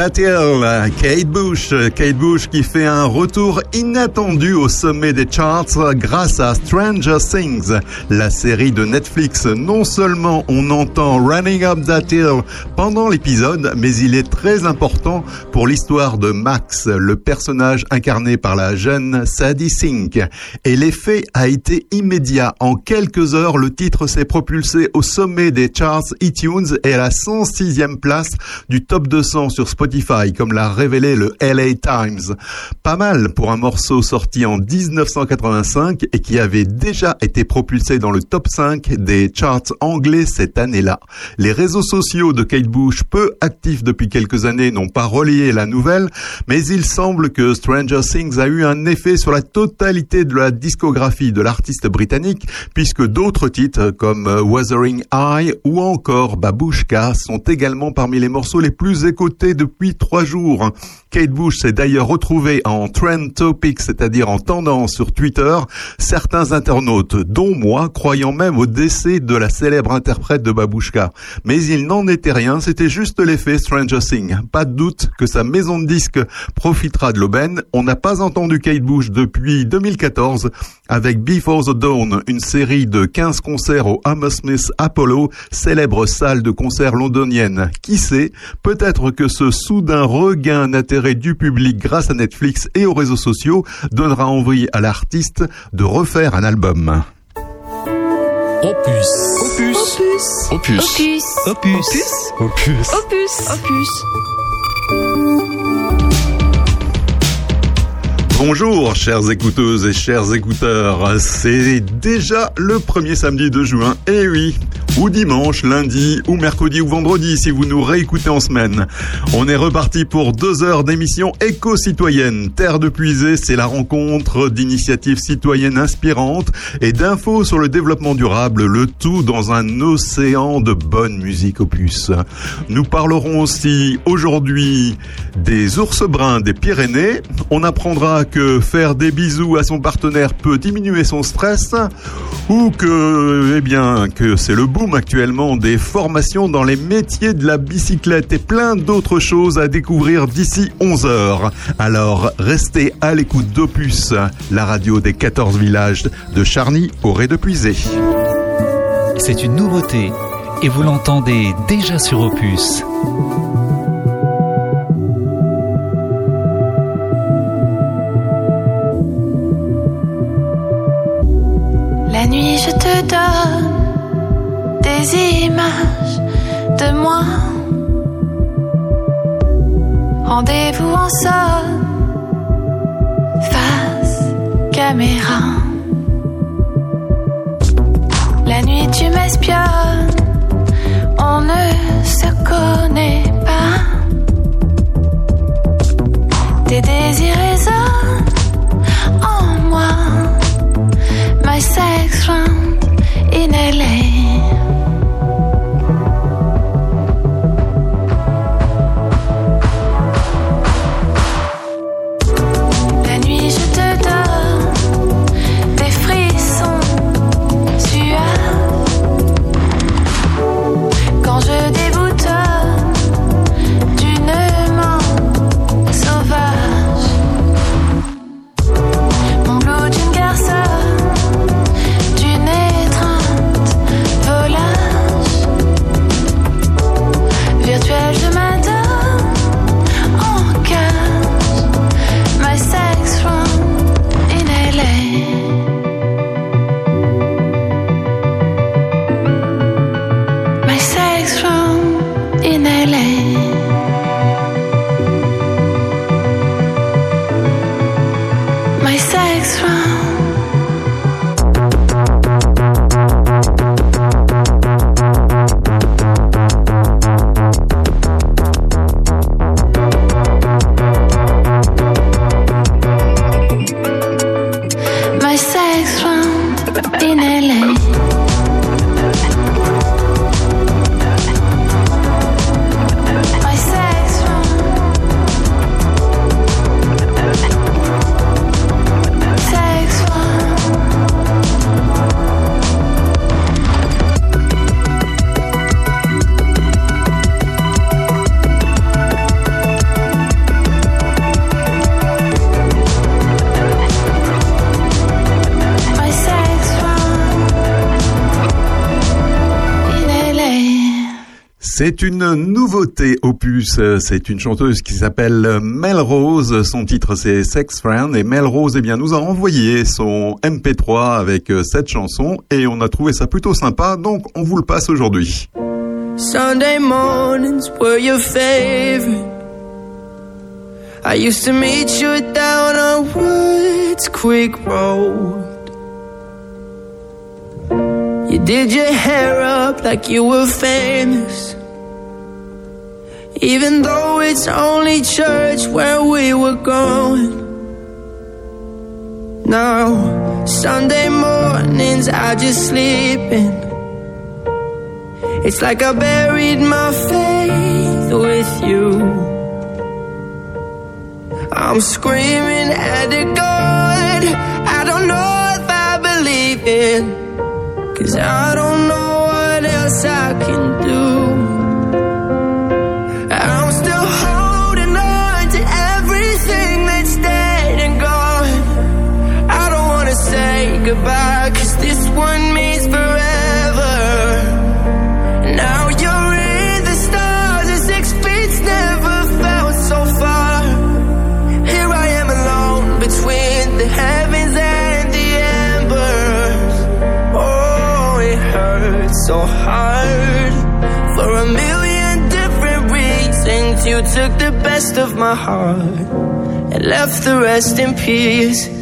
That Hill, Kate Bush. Kate Bush qui fait un retour inattendu au sommet des charts grâce à Stranger Things, la série de Netflix. Non seulement on entend Running Up That Hill pendant l'épisode, mais il est très important pour l'histoire de Max, le personnage incarné par la jeune Sadie Sink. Et l'effet a été immédiat. En quelques heures, le titre s'est propulsé au sommet des charts iTunes et à la 106e place du top 200 sur Spotify, comme l'a révélé le LA Times. Pas mal pour un morceau sorti en 1985 et qui avait déjà été propulsé dans le top 5 des charts anglais cette année-là. Les réseaux sociaux de Kate Bush, peu actifs depuis quelques années, n'ont pas relayé la nouvelle, mais il semble que Stranger Things a eu un effet sur la totalité de la discographie de l'artiste britannique, puisque d'autres titres comme Wuthering Eye ou encore Babushka sont également parmi les morceaux les plus écoutés depuis trois jours. Kate Bush s'est d'ailleurs retrouvée en trend topic, c'est-à-dire en tendance sur Twitter, certains internautes, dont moi, croyant même au décès de la célèbre interprète de Babushka. Mais il n'en était rien, c'était juste l'effet Stranger Things. Pas de doute que sa maison de disques profitera de l'aubaine. On n'a pas entendu Kate Bush depuis 2014 avec Before the Dawn, une série de 15 concerts au Hammersmith Apollo, célèbre salle de concert londonienne. Qui sait, peut-être que ce soudain regain d'intérêt du public grâce à Netflix et aux réseaux sociaux donnera envie à l'artiste de refaire un album. Opus. Opus. Opus. Opus. Opus. Opus. Opus. Opus. Bonjour chères écouteuses et chers écouteurs, c'est déjà le premier samedi de juin, et oui, ou dimanche, lundi, ou mercredi ou vendredi si vous nous réécoutez en semaine. On est reparti pour deux heures d'émission éco-citoyenne. Terre de puisée, c'est la rencontre d'initiatives citoyennes inspirantes et d'infos sur le développement durable, le tout dans un océan de bonne musique opus. Nous parlerons aussi aujourd'hui des ours bruns des Pyrénées. On apprendra que faire des bisous à son partenaire peut diminuer son stress ou que, eh bien, que c'est le boom actuellement des formations dans les métiers de la bicyclette et plein d'autres choses à découvrir d'ici 11 heures. Alors, restez à l'écoute d'Opus, la radio des 14 villages de Charny au Ré de Puisée. C'est une nouveauté et vous l'entendez déjà sur Opus. La nuit, je te donne images de moi. Rendez-vous en somme, face caméra. La nuit, tu m'espionnes, on ne se connaît pas. Tes désirs résonnent en moi. My sex friend in. La C'est une nouveauté opus. C'est une chanteuse qui s'appelle Melrose. Son titre c'est Sex Friend et Melrose eh bien nous a envoyé son MP3 avec cette chanson et on a trouvé ça plutôt sympa donc on vous le passe aujourd'hui. Sunday mornings were your favorite. I used to meet you down on Woods Quick Road. You did your hair up like you were famous. Even though it's only church where we were going. Now, Sunday mornings I just sleep in. It's like I buried my faith with you. I'm screaming at the God. I don't know if I believe it. Cause I don't know what else I can do. So hard for a million different reasons. You took the best of my heart and left the rest in pieces.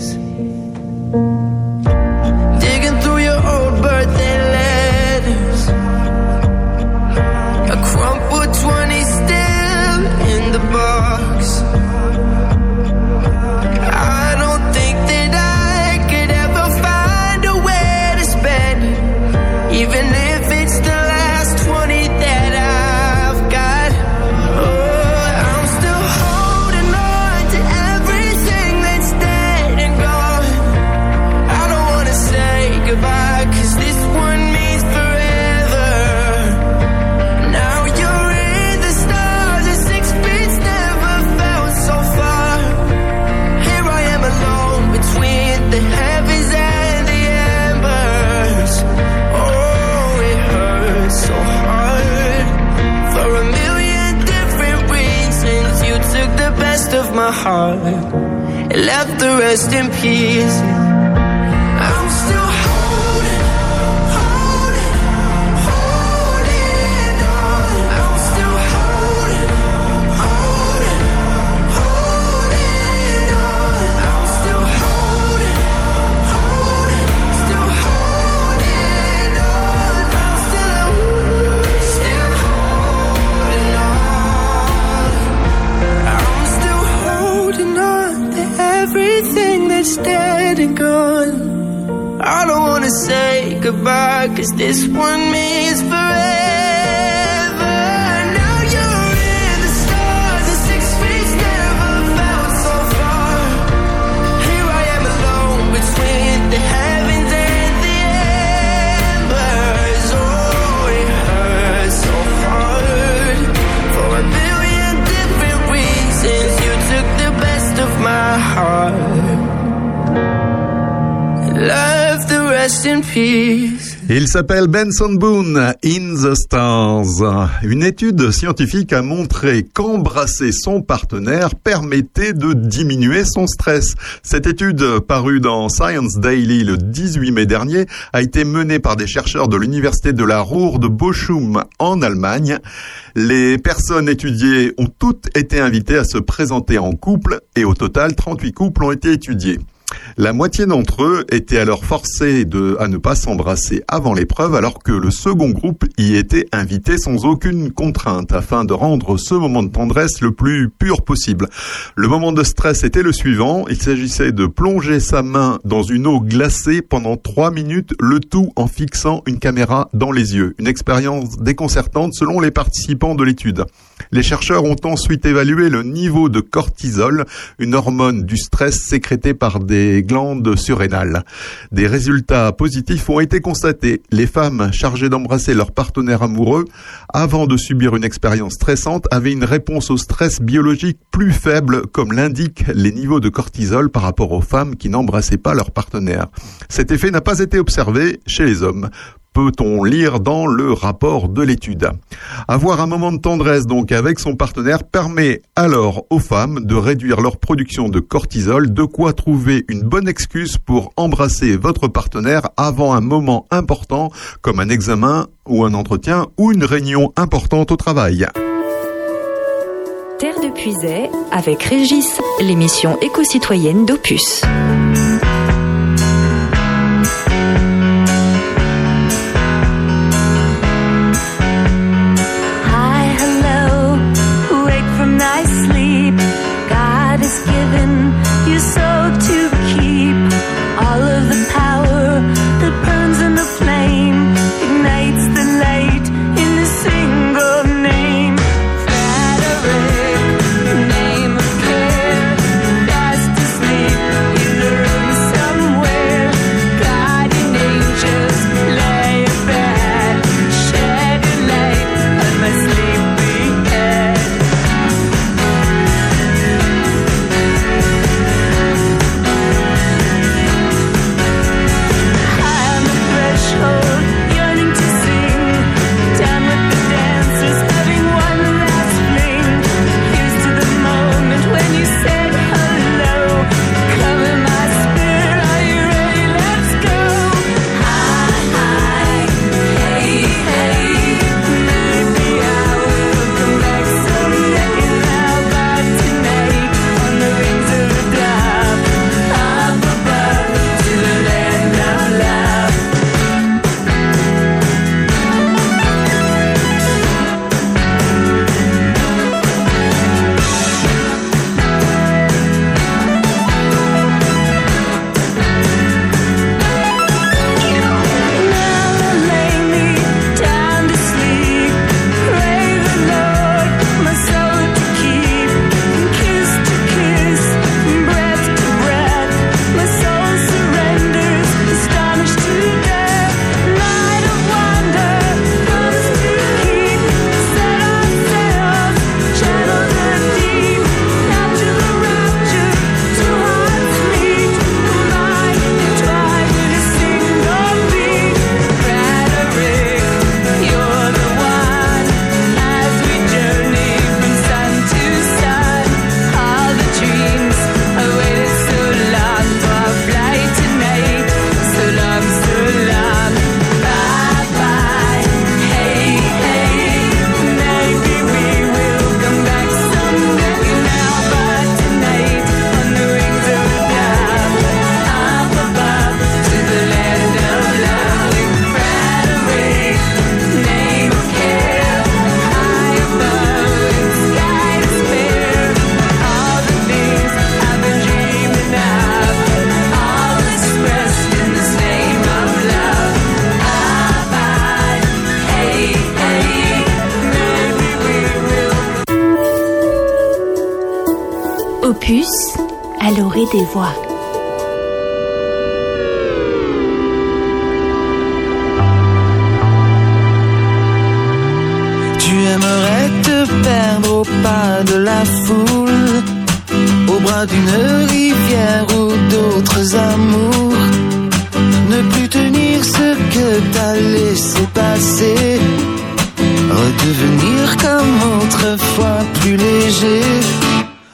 Heart and left the rest in peace. Dead and gone. I don't wanna say goodbye, cause this one means forever. Il s'appelle Benson Boone, In the Stars. Une étude scientifique a montré qu'embrasser son partenaire permettait de diminuer son stress. Cette étude, parue dans Science Daily le 18 mai dernier, a été menée par des chercheurs de l'université de la Ruhr de Bochum en Allemagne. Les personnes étudiées ont toutes été invitées à se présenter en couple et au total 38 couples ont été étudiés. La moitié d'entre eux étaient alors forcés de, à ne pas s'embrasser avant l'épreuve, alors que le second groupe y était invité sans aucune contrainte, afin de rendre ce moment de tendresse le plus pur possible. Le moment de stress était le suivant, il s'agissait de plonger sa main dans une eau glacée pendant trois minutes, le tout en fixant une caméra dans les yeux. Une expérience déconcertante selon les participants de l'étude. Les chercheurs ont ensuite évalué le niveau de cortisol, une hormone du stress sécrétée par des glandes surrénales. Des résultats positifs ont été constatés. Les femmes chargées d'embrasser leur partenaire amoureux avant de subir une expérience stressante avaient une réponse au stress biologique plus faible, comme l'indiquent les niveaux de cortisol par rapport aux femmes qui n'embrassaient pas leur partenaire. Cet effet n'a pas été observé chez les hommes peut-on lire dans le rapport de l'étude. Avoir un moment de tendresse donc avec son partenaire permet alors aux femmes de réduire leur production de cortisol, de quoi trouver une bonne excuse pour embrasser votre partenaire avant un moment important comme un examen ou un entretien ou une réunion importante au travail. Terre de Puisay avec Régis, l'émission éco-citoyenne d'Opus.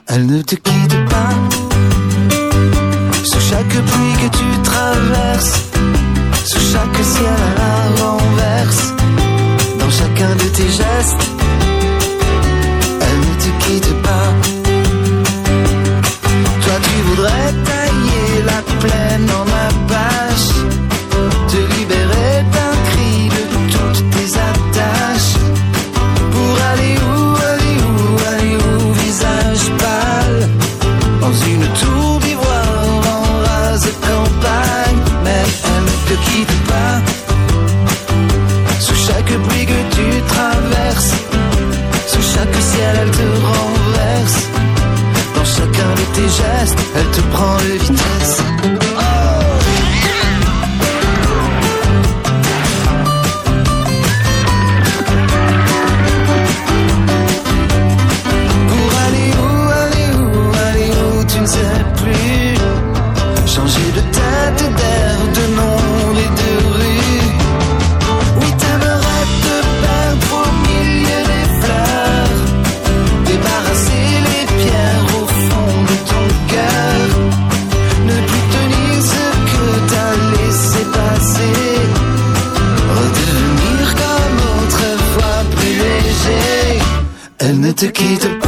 Elle ne te quitte pas. Sous chaque pluie que tu traverses, sous chaque ciel à la renverse, dans chacun de tes gestes, elle ne te quitte pas. Toi tu voudrais tailler la plaine en te quitte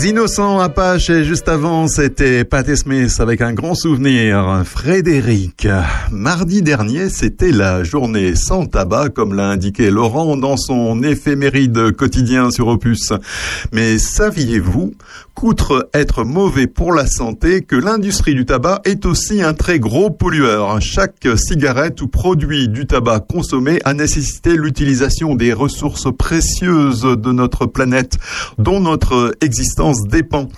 Les Innocents Apaches et juste avant c'était Patti Smith avec un grand souvenir. Frédéric. Mardi dernier c'était la journée sans tabac comme l'a indiqué Laurent dans son éphéméride quotidien sur Opus. Mais saviez-vous qu'outre être mauvais pour la santé que l'industrie du tabac est aussi un très gros pollueur. Chaque cigarette ou produit du tabac consommé a nécessité l'utilisation des ressources précieuses de notre planète dont notre existence dépend.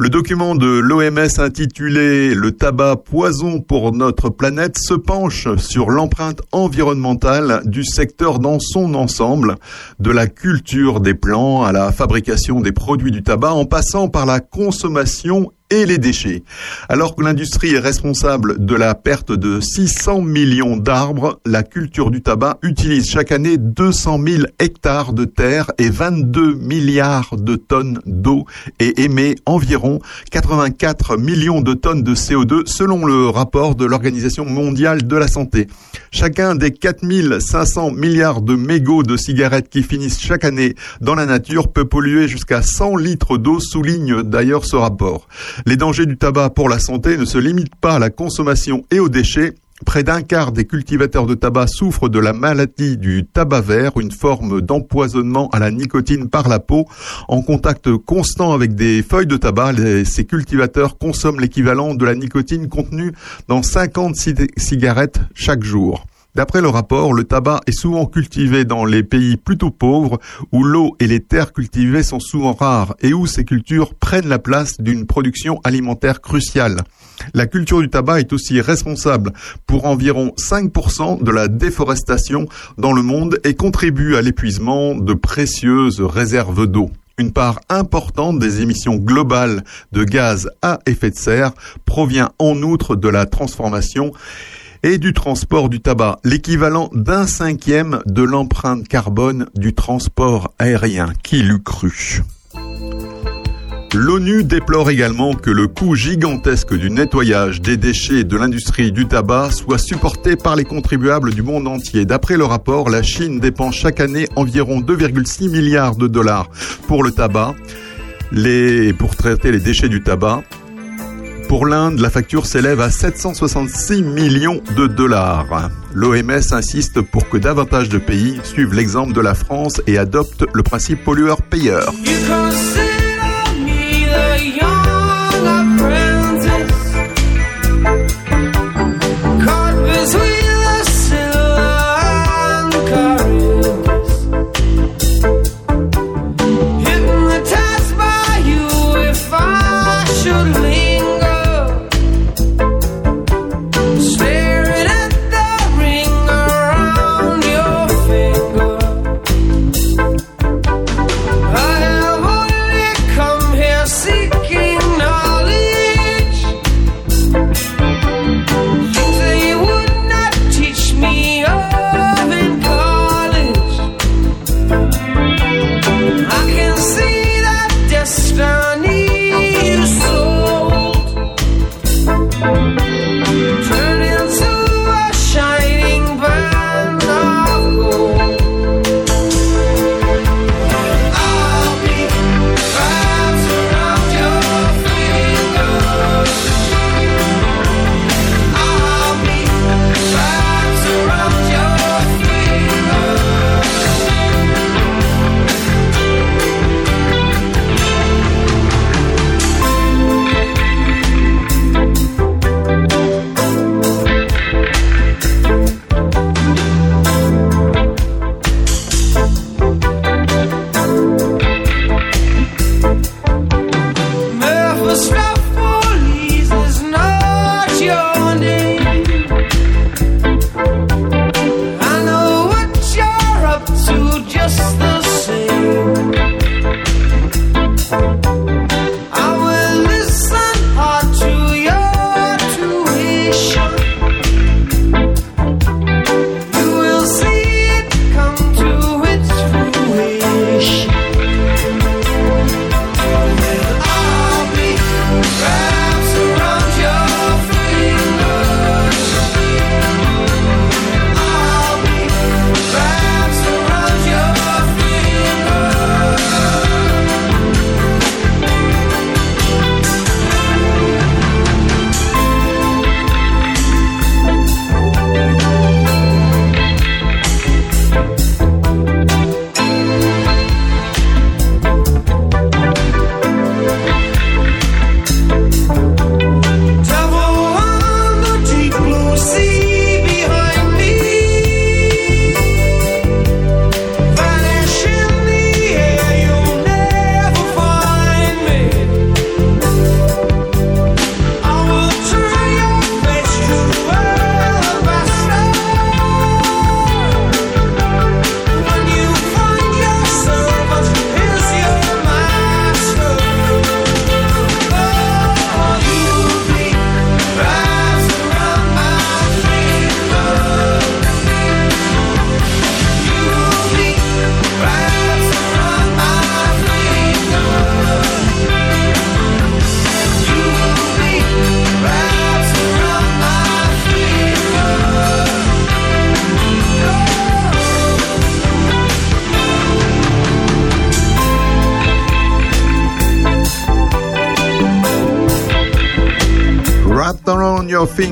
Le document de l'OMS intitulé Le tabac poison pour notre planète se penche sur l'empreinte environnementale du secteur dans son ensemble, de la culture des plants à la fabrication des produits du tabac en passant par la consommation et les déchets. Alors que l'industrie est responsable de la perte de 600 millions d'arbres, la culture du tabac utilise chaque année 200 000 hectares de terre et 22 milliards de tonnes d'eau et émet environ 84 millions de tonnes de CO2 selon le rapport de l'Organisation mondiale de la santé. Chacun des 4500 milliards de mégots de cigarettes qui finissent chaque année dans la nature peut polluer jusqu'à 100 litres d'eau, souligne d'ailleurs ce rapport. Les dangers du tabac pour la santé ne se limitent pas à la consommation et aux déchets. Près d'un quart des cultivateurs de tabac souffrent de la maladie du tabac vert, une forme d'empoisonnement à la nicotine par la peau. En contact constant avec des feuilles de tabac, ces cultivateurs consomment l'équivalent de la nicotine contenue dans 50 ci- cigarettes chaque jour. D'après le rapport, le tabac est souvent cultivé dans les pays plutôt pauvres où l'eau et les terres cultivées sont souvent rares et où ces cultures prennent la place d'une production alimentaire cruciale. La culture du tabac est aussi responsable pour environ 5% de la déforestation dans le monde et contribue à l'épuisement de précieuses réserves d'eau. Une part importante des émissions globales de gaz à effet de serre provient en outre de la transformation et du transport du tabac, l'équivalent d'un cinquième de l'empreinte carbone du transport aérien. Qui l'eût cru? L'ONU déplore également que le coût gigantesque du nettoyage des déchets de l'industrie du tabac soit supporté par les contribuables du monde entier. D'après le rapport, la Chine dépense chaque année environ 2,6 milliards de dollars pour le tabac, pour traiter les déchets du tabac. Pour l'Inde, la facture s'élève à 766 millions de dollars. L'OMS insiste pour que davantage de pays suivent l'exemple de la France et adoptent le principe pollueur-payeur.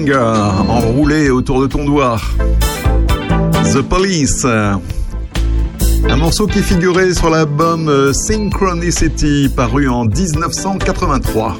Euh, enroulé autour de ton doigt. The Police. Un morceau qui figurait sur l'album euh, Synchronicity paru en 1983.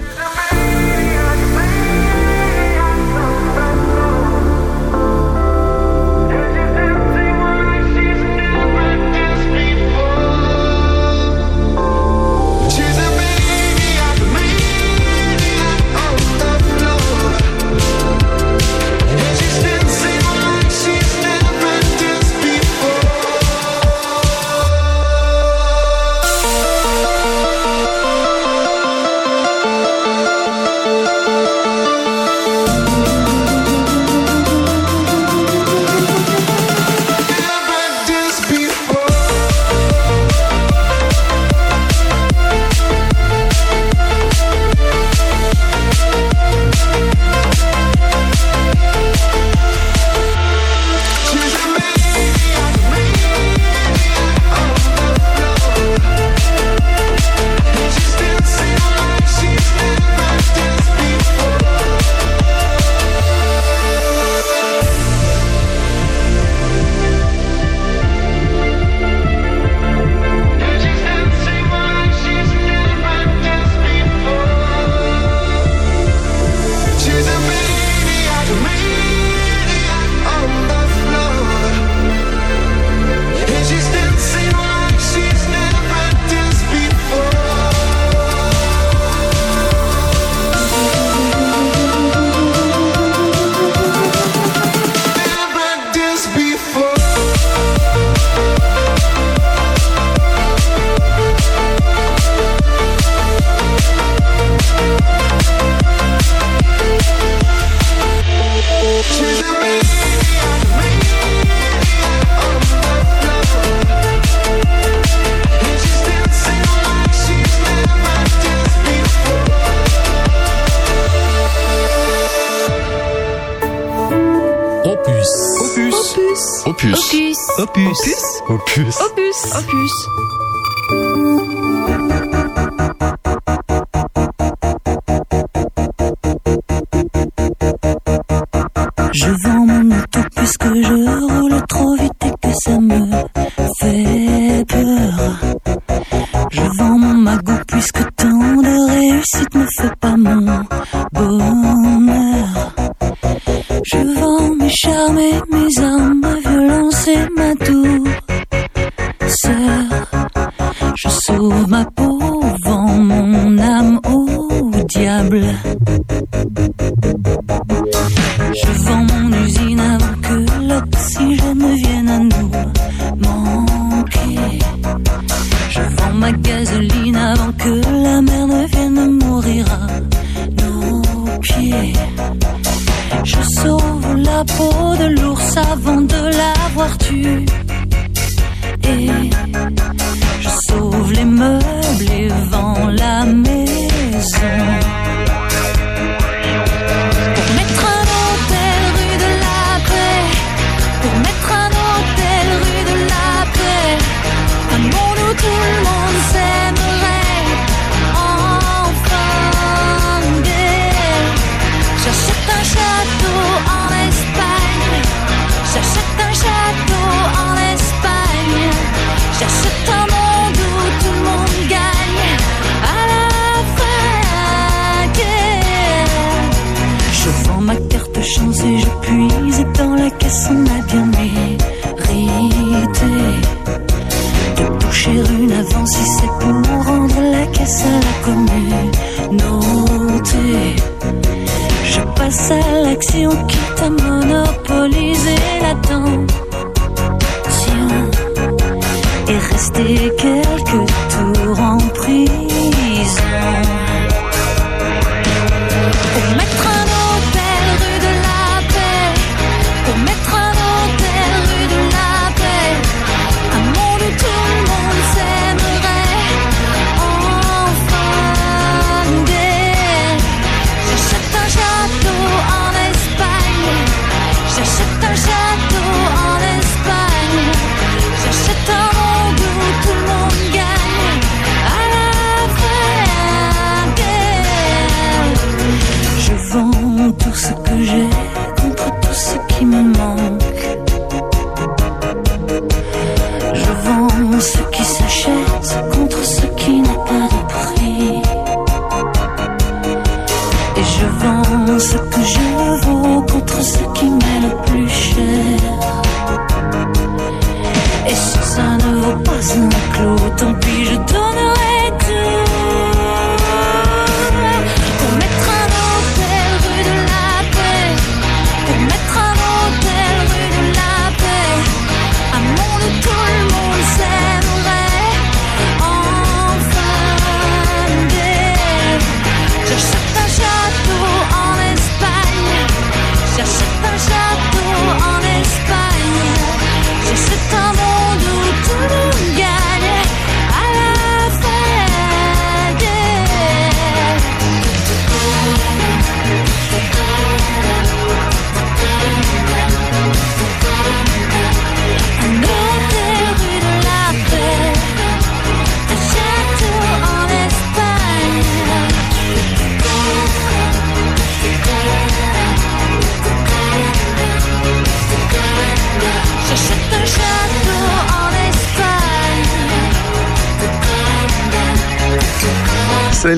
Opus. Opus. Opus. Opus. Opus. Opus.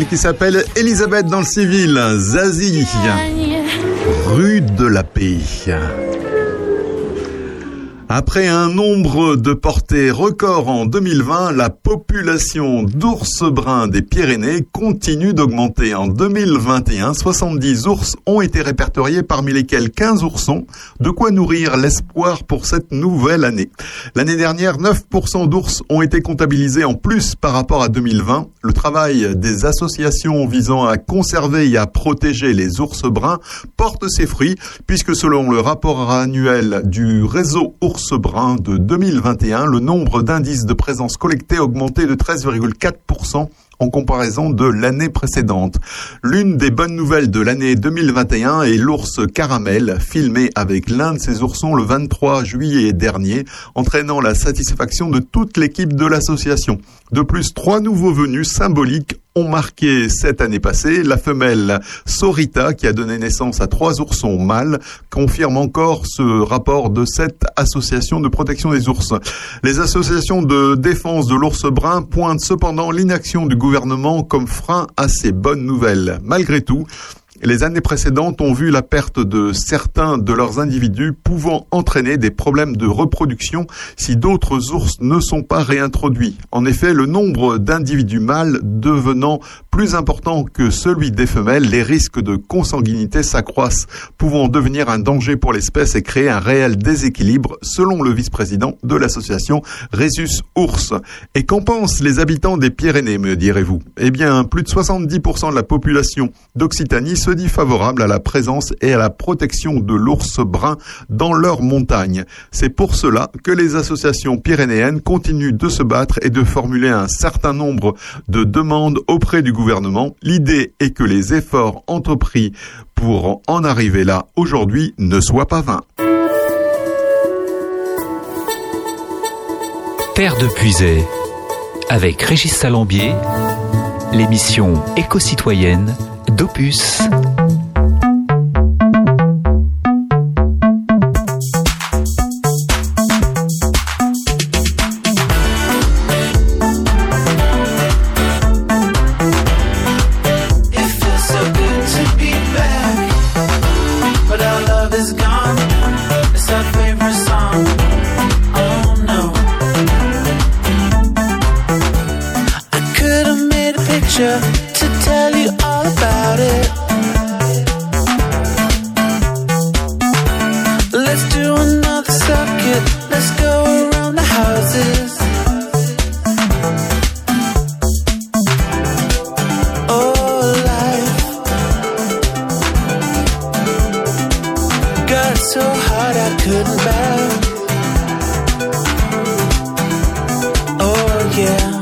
Qui s'appelle Elisabeth dans le civil, Zazie, rue de la paix. Après un nombre de portées record en 2020, la population d'ours bruns des Pyrénées continue d'augmenter. En 2021, 70 ours ont été répertoriés, parmi lesquels 15 oursons, de quoi nourrir l'espoir pour cette nouvelle année. L'année dernière, 9% d'ours ont été comptabilisés en plus par rapport à 2020. Le travail des associations visant à conserver et à protéger les ours bruns porte ses fruits, puisque selon le rapport annuel du réseau ours brun de 2021, le nombre d'indices de présence collectés a augmenté de 13,4% en comparaison de l'année précédente. L'une des bonnes nouvelles de l'année 2021 est l'ours caramel, filmé avec l'un de ses oursons le 23 juillet dernier, entraînant la satisfaction de toute l'équipe de l'association. De plus, trois nouveaux venus symboliques ont marqué cette année passée. La femelle Sorita, qui a donné naissance à trois oursons mâles, confirme encore ce rapport de cette association de protection des ours. Les associations de défense de l'ours brun pointent cependant l'inaction du gouvernement comme frein à ces bonnes nouvelles. Malgré tout, les années précédentes ont vu la perte de certains de leurs individus pouvant entraîner des problèmes de reproduction si d'autres ours ne sont pas réintroduits. En effet, le nombre d'individus mâles devenant plus important que celui des femelles, les risques de consanguinité s'accroissent, pouvant devenir un danger pour l'espèce et créer un réel déséquilibre, selon le vice-président de l'association Rhesus Ours. Et qu'en pensent les habitants des Pyrénées, me direz-vous? Eh bien, plus de 70% de la population d'Occitanie se dit favorable à la présence et à la protection de l'ours brun dans leurs montagnes. C'est pour cela que les associations pyrénéennes continuent de se battre et de formuler un certain nombre de demandes auprès du gouvernement. L'idée est que les efforts entrepris pour en arriver là aujourd'hui ne soient pas vains. Terre de Puisay, avec Régis Salambier, l'émission éco-citoyenne d'Opus. Yeah.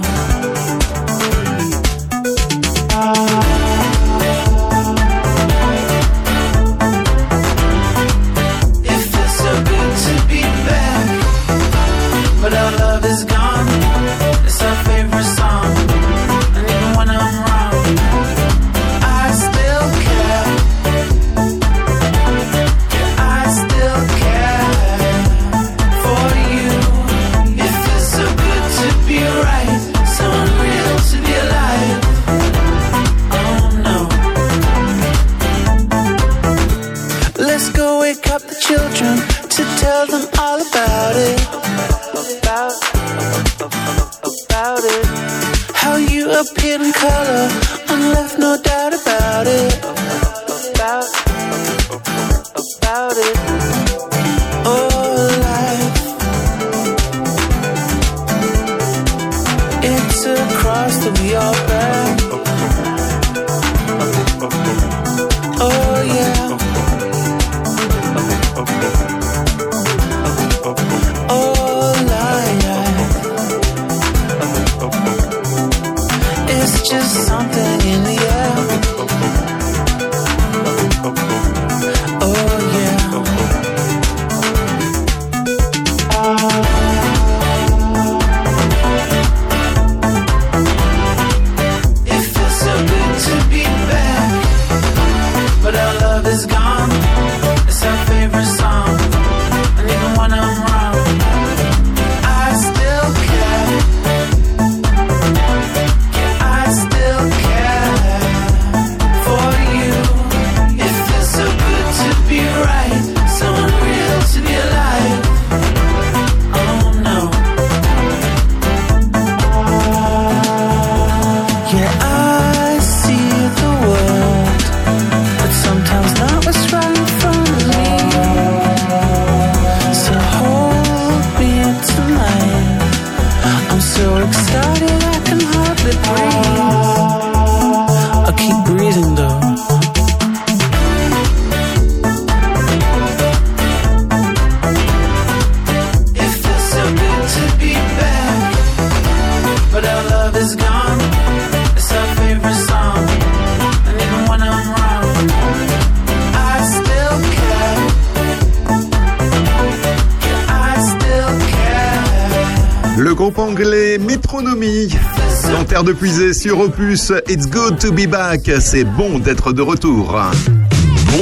De Puisée sur Opus, It's good to be back. C'est bon d'être de retour.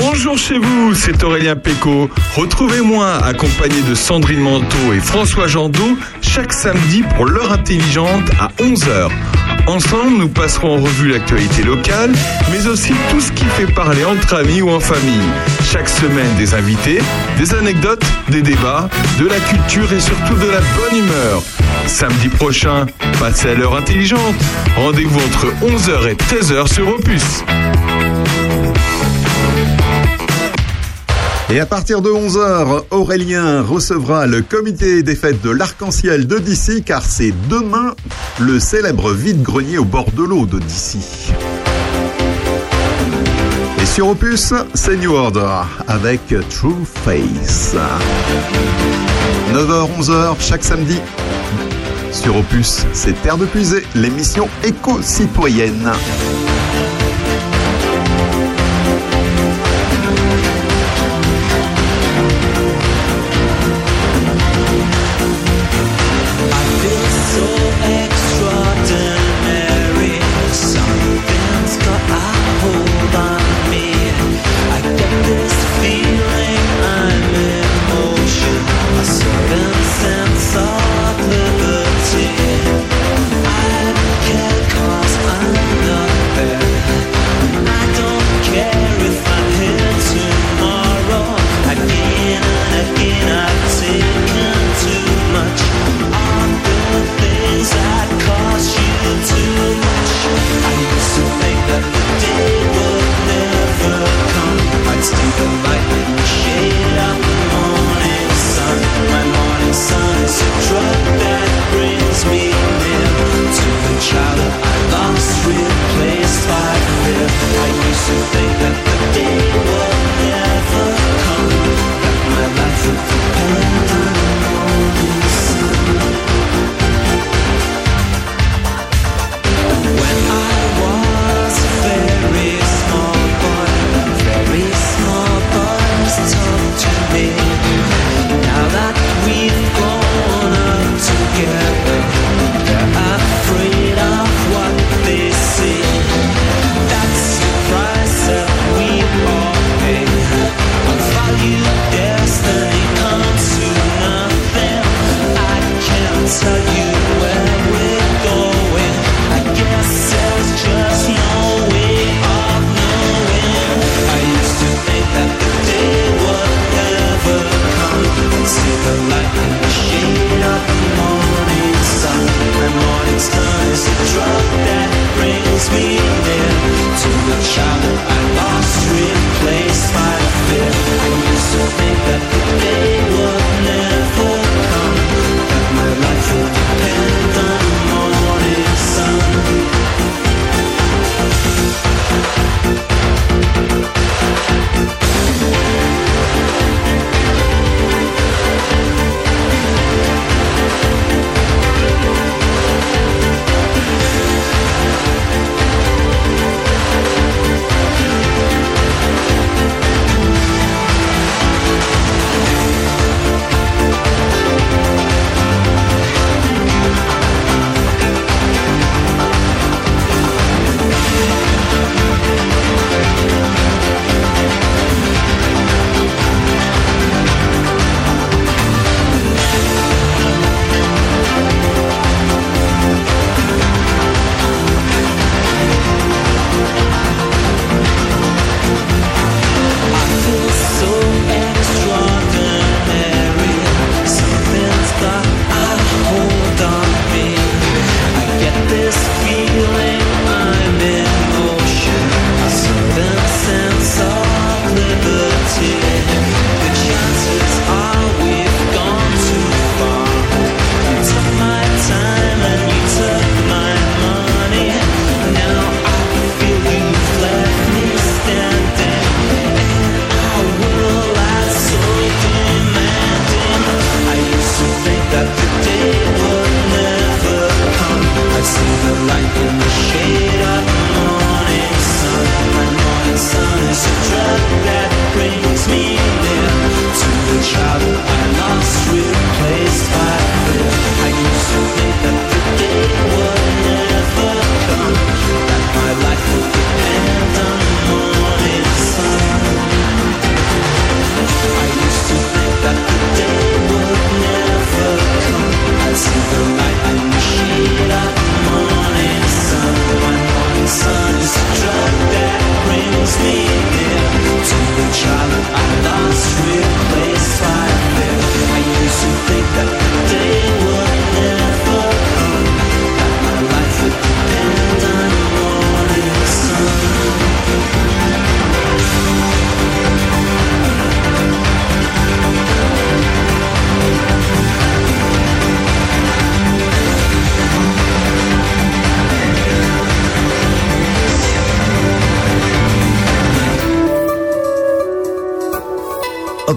Bonjour chez vous, c'est Aurélien Péco. Retrouvez-moi accompagné de Sandrine Manteau et François Jandot chaque samedi pour l'heure intelligente à 11h. Ensemble, nous passerons en revue l'actualité locale, mais aussi tout ce qui fait parler entre amis ou en famille. Chaque semaine, des invités, des anecdotes, des débats, de la culture et surtout de la bonne humeur. Samedi prochain, passez à l'heure intelligente. Rendez-vous entre 11h et 13h sur Opus. Et à partir de 11h, Aurélien recevra le comité des fêtes de l'Arc-en-Ciel de Dissy car c'est demain le célèbre vide-grenier au bord de l'eau de Dissy. Et sur Opus, c'est New Order avec True Face. 9h, 11h chaque samedi. Sur Opus, c'est Terre de Puisée, l'émission éco-citoyenne.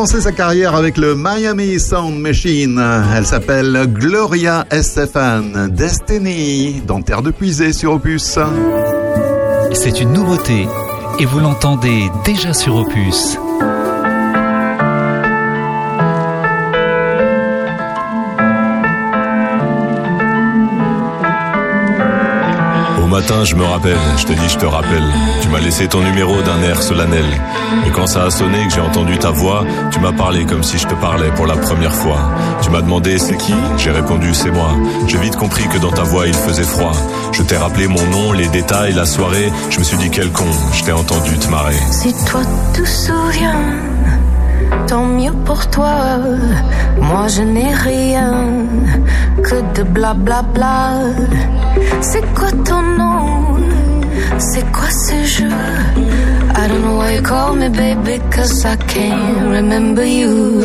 commencé sa carrière avec le Miami Sound Machine. Elle s'appelle Gloria Estefan. Destiny, dans Terre de Puisée sur Opus. C'est une nouveauté et vous l'entendez déjà sur Opus. Je me rappelle, je te dis, je te rappelle. Tu m'as laissé ton numéro d'un air solennel. Et quand ça a sonné, que j'ai entendu ta voix, tu m'as parlé comme si je te parlais pour la première fois. Tu m'as demandé c'est qui? J'ai répondu c'est moi. J'ai vite compris que dans ta voix il faisait froid. Je t'ai rappelé mon nom, les détails, la soirée. Je me suis dit quel con, je t'ai entendu te marrer. Si toi te souviens, tant mieux pour toi. Moi je n'ai rien que de blablabla. C'est quoi ton nom? C'est quoi ce jeu? I don't know why you call me baby cause I can't remember you.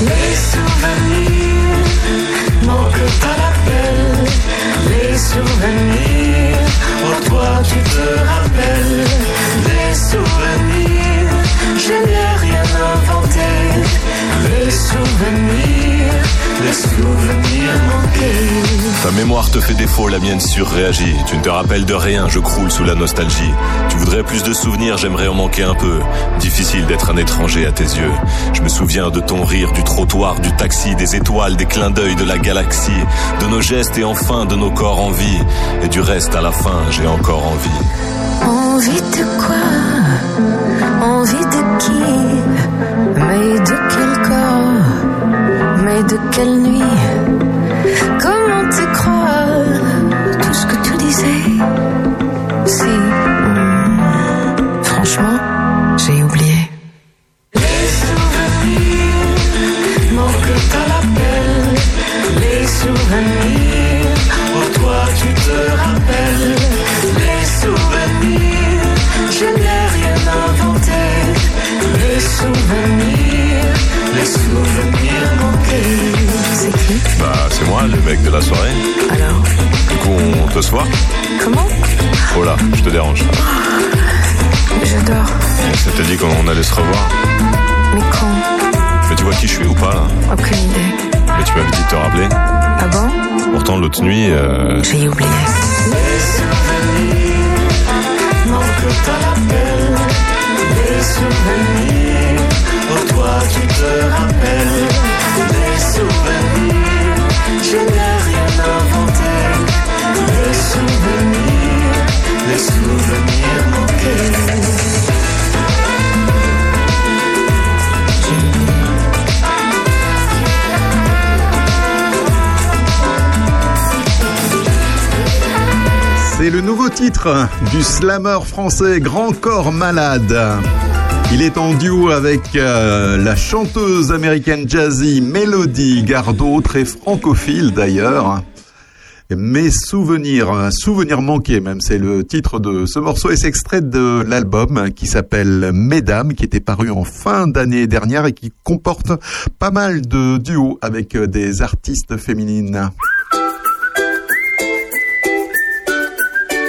Les souvenirs manquent à l'appel. Les souvenirs, oh toi tu te rappelles. Les souvenirs, Les souvenirs, les souvenirs manqués. Ta mémoire te fait défaut, la mienne surréagit. Tu ne te rappelles de rien, je croule sous la nostalgie. Tu voudrais plus de souvenirs, j'aimerais en manquer un peu. Difficile d'être un étranger à tes yeux. Je me souviens de ton rire, du trottoir, du taxi, des étoiles, des clins d'œil de la galaxie, de nos gestes et enfin de nos corps en vie. Et du reste, à la fin, j'ai encore envie. Envie de quoi? Envie de qui? Mais de quelle nuit? Comment te croire? Tout ce que tu disais Si de la soirée. Alors Du coup, on te soit Comment Oh là, je te dérange. J'adore. Je t'ai dit qu'on allait se revoir. Mais quand Mais tu vois qui je suis ou pas là Aucune idée. Mais tu m'avais dit de te rappeler. Ah bon Pourtant, l'autre nuit. Euh... J'ai oublié. Les toi te souvenirs je n'ai rien inventé. Les souvenirs, les souvenirs manqués. C'est le nouveau titre du slammer français Grand Corps Malade. Il est en duo avec euh, la chanteuse américaine jazzy Melody Gardot, très francophile d'ailleurs. Mes souvenirs, un souvenir manqué même, c'est le titre de ce morceau et c'est extrait de l'album qui s'appelle Mesdames, qui était paru en fin d'année dernière et qui comporte pas mal de duos avec euh, des artistes féminines.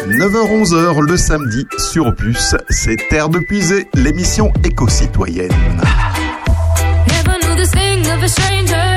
9h-11h le samedi sur Opus, c'est Terre de Puisée, l'émission éco-citoyenne. Never knew the sting of a stranger.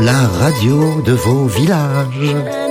La radio de vos villages.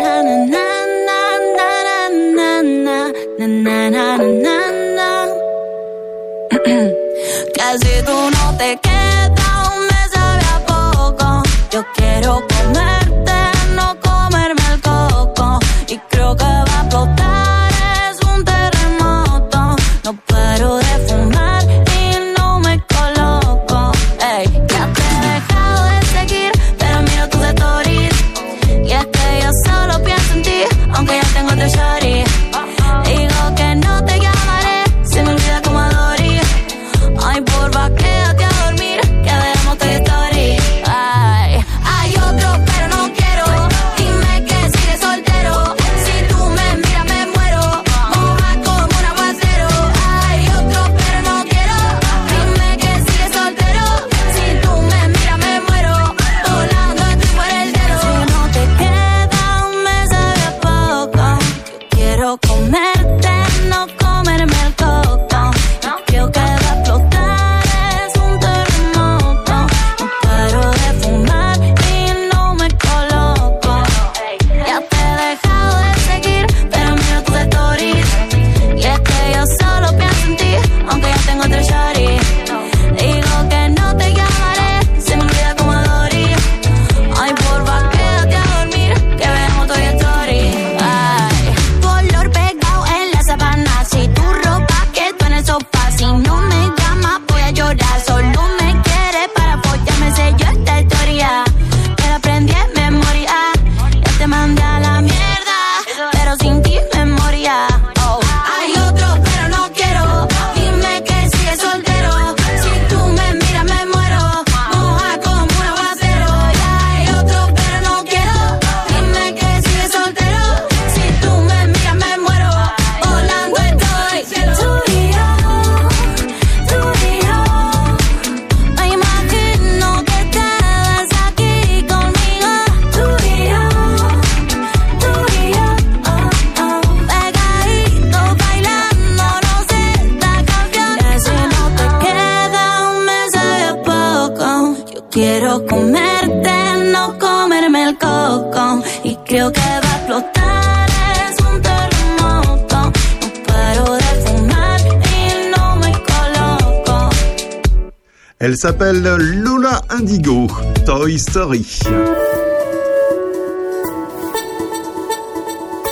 s'appelle Lola Indigo, Toy Story.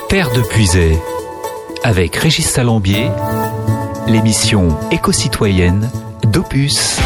Terre de Puisay, avec Régis Salambier, l'émission éco-citoyenne d'Opus.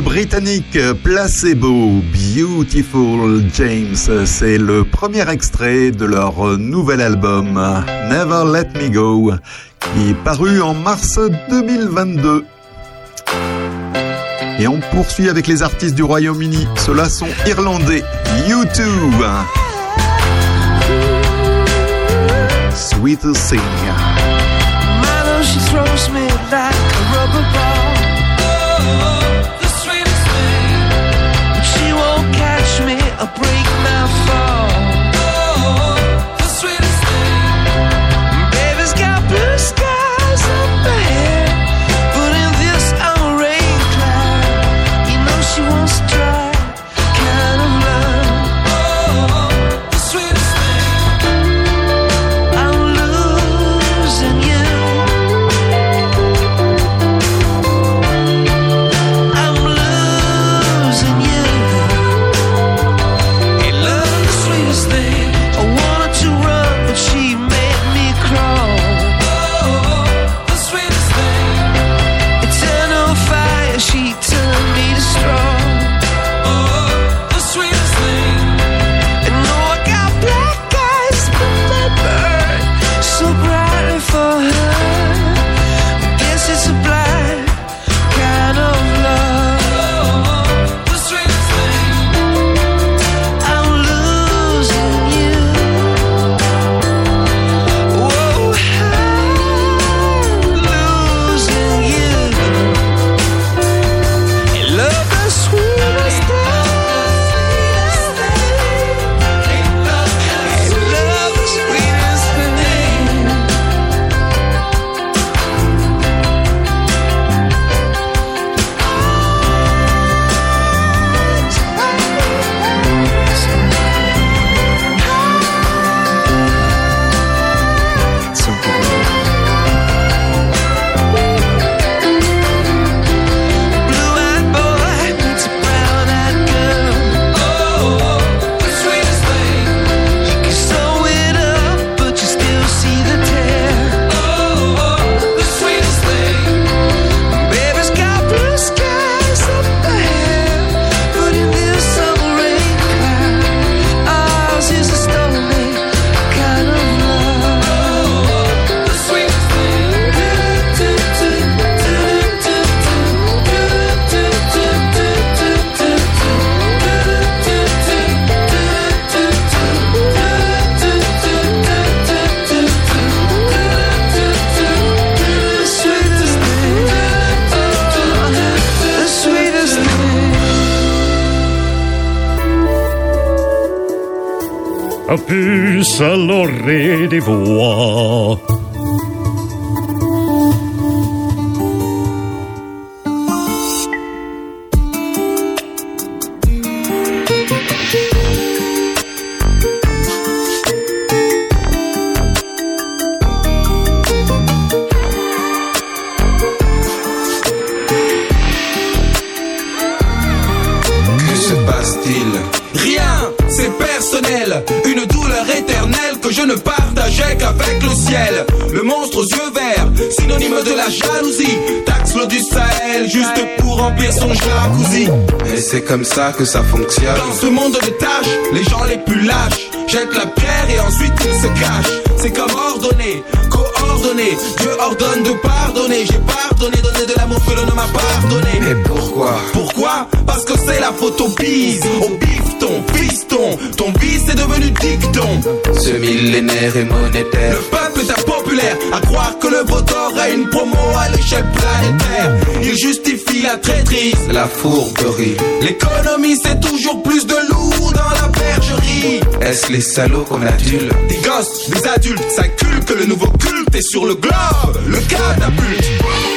Britannique Placebo, Beautiful James, c'est le premier extrait de leur nouvel album Never Let Me Go, qui est paru en mars 2022. Et on poursuit avec les artistes du Royaume-Uni. Ceux-là sont irlandais. U2. Sweetest Thing. Puce à l'orée des voix. Je ne partageais qu'avec le ciel. Le monstre aux yeux verts, synonyme de la jalousie. Taxe l'eau du Sahel, juste pour remplir son jacuzzi. Et c'est comme ça que ça fonctionne. Dans ce monde de tâches, les gens les plus lâches jettent la pierre et ensuite ils se cachent. C'est comme ordonné, coordonné. Dieu ordonne de pardonner. J'ai pardonné, donné de l'amour que l'on ne m'a pardonné. Mais pourquoi? Pourquoi? C'est la photo bise au bifton, fiston. Ton vice est devenu dicton. Ce millénaire est monétaire. Le peuple est impopulaire à croire que le vote aura une promo à l'échelle planétaire. Il justifie la traîtrise, La fourberie. L'économie c'est toujours plus de loups dans la bergerie. Est-ce les salauds qu'on adule? Des gosses, des adultes, ça que le nouveau culte est sur le globe, le catapulte.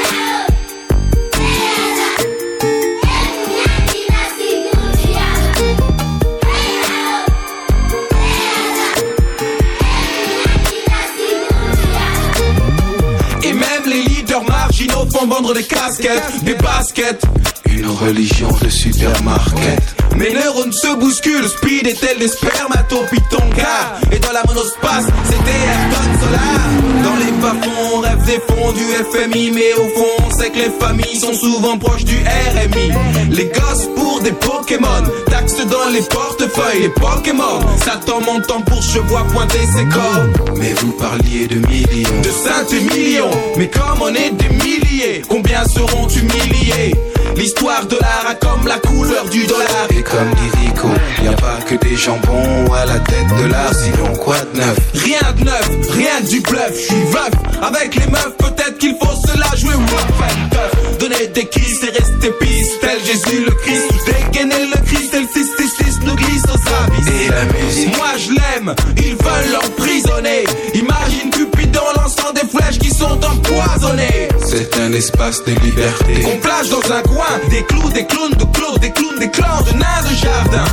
Vendre des casquettes, des baskets. Une religion de supermarket. Mes neurones se bousculent, speed est tel des spermatopithongas Et dans la monospace, c'était Ayrton Solar Dans les bas-fonds, on rêve des fonds du FMI Mais au fond, on sait que les familles sont souvent proches du RMI Les gosses pour des Pokémon Taxes dans les portefeuilles, les Pokémon. Satan montant pour chevois pointer ses corps Mais vous parliez de millions. De centaines et millions. Mais comme on est des milliers, combien seront humiliés L'histoire de l'art a comme la couleur du dollar. Et comme dit Rico, y a pas que des jambons à la tête de l'art, sinon quoi de neuf? Rien de neuf, rien du bluff, je suis veuf. Avec les meufs, peut-être qu'il faut se la jouer rough. Donner des kisses et rester pisse, tel Jésus le Christ. Dégainer le Christ le 666 nous glisse aux abysses. Et la musique? Moi je l'aime, ils veulent l'emprisonner. Imagine Cupidon lançant des flèches qui sont empoisonnées. C'est un espace de liberté On plage dans un coin des clous, des clowns de clous, des clowns, des clans de nains de jardin.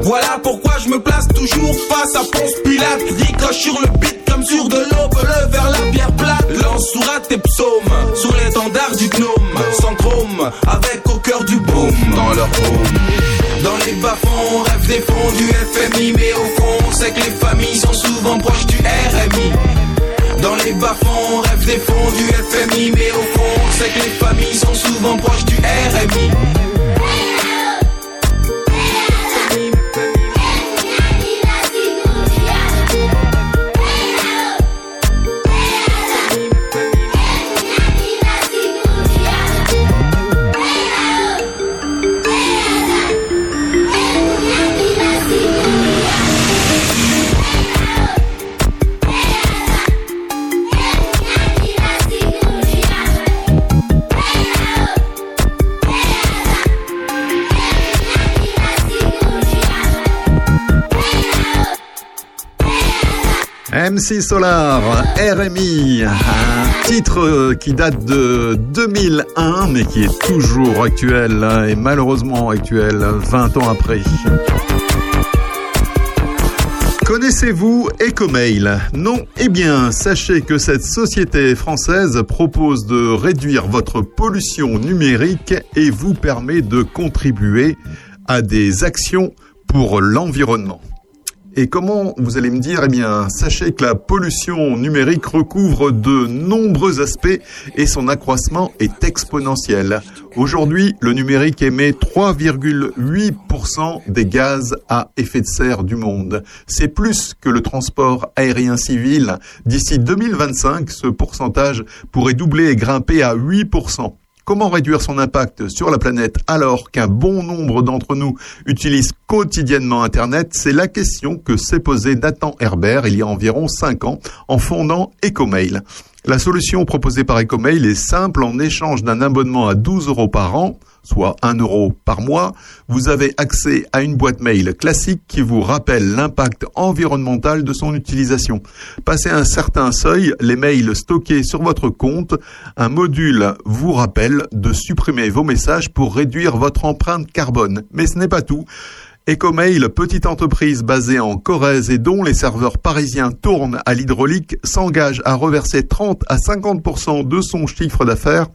Voilà pourquoi je me place toujours face à Ponce Pilate. Ricoche sur le beat comme sur de l'eau, le vers la pierre plate. Lance sourate tes psaumes sur l'étendard du gnome. Sans chrome, avec au cœur du boom dans leur home. Dans les bas-fonds, on rêve des fonds du FMI, mais au fond, on sait que les familles sont souvent proches du RMI. Dans les bas-fonds, fonds du FMI, mais au fond, on sait que les familles sont souvent proches du RMI. MC Solar, RMI, un titre euh, qui date de 2001 mais qui est toujours actuel hein, et malheureusement actuel 20 ans après. Connaissez-vous Ecomail? Non Eh bien, sachez que cette société française propose de réduire votre pollution numérique et vous permet de contribuer à des actions pour l'environnement. Et comment vous allez me dire Eh bien, sachez que la pollution numérique recouvre de nombreux aspects et son accroissement est exponentiel. Aujourd'hui, le numérique émet 3,8% des gaz à effet de serre du monde. C'est plus que le transport aérien civil. D'ici 2025, ce pourcentage pourrait doubler et grimper à 8%. Comment réduire son impact sur la planète alors qu'un bon nombre d'entre nous utilisent quotidiennement Internet? C'est la question que s'est posée Nathan Herbert il y a environ 5 ans en fondant Ecomail. La solution proposée par Ecomail est simple. En échange d'un abonnement à 12 euros par an, soit 1 euro par mois, vous avez accès à une boîte mail classique qui vous rappelle l'impact environnemental de son utilisation. Passé un certain seuil, les mails stockés sur votre compte, un module vous rappelle de supprimer vos messages pour réduire votre empreinte carbone. Mais ce n'est pas tout. Ecomail, petite entreprise basée en Corrèze et dont les serveurs parisiens tournent à l'hydraulique, s'engage à reverser 30 à 50% de son chiffre d'affaires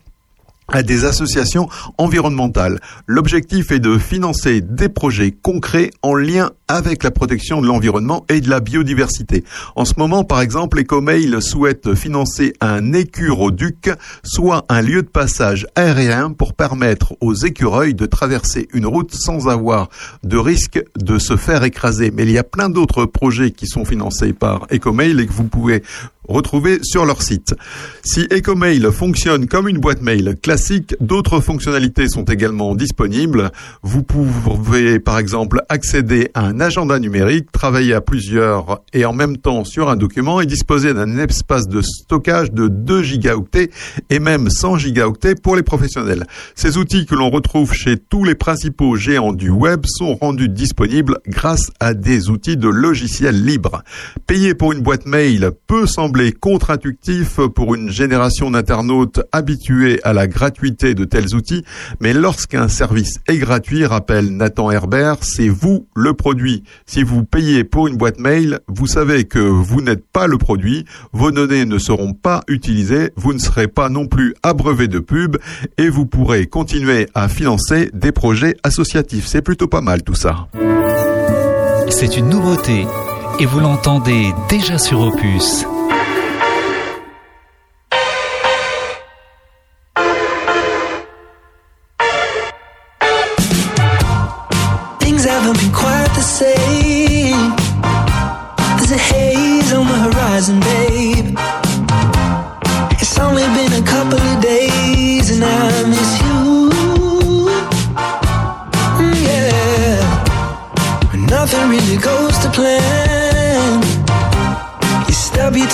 à des associations environnementales. L'objectif est de financer des projets concrets en lien avec la protection de l'environnement et de la biodiversité. En ce moment, par exemple, Ecomail souhaite financer un écuroduc, soit un lieu de passage aérien pour permettre aux écureuils de traverser une route sans avoir de risque de se faire écraser. Mais il y a plein d'autres projets qui sont financés par Ecomail et que vous pouvez retrouver sur leur site. Si Ecomail fonctionne comme une boîte mail classique, d'autres fonctionnalités sont également disponibles. Vous pouvez par exemple accéder à un agenda numérique, travailler à plusieurs et en même temps sur un document et disposer d'un espace de stockage de 2 gigaoctets et même 100 gigaoctets pour les professionnels. Ces outils que l'on retrouve chez tous les principaux géants du web sont rendus disponibles grâce à des outils de logiciels libres. Payer pour une boîte mail peut sembler contre-intuitif pour une génération d'internautes habitués à la gratuité de tels outils, mais lorsqu'un service est gratuit, rappelle Nathan Herbert, c'est vous le produit Si vous payez pour une boîte mail, vous savez que vous n'êtes pas le produit, vos données ne seront pas utilisées, vous ne serez pas non plus abreuvé de pub et vous pourrez continuer à financer des projets associatifs. C'est plutôt pas mal tout ça. C'est une nouveauté et vous l'entendez déjà sur Opus.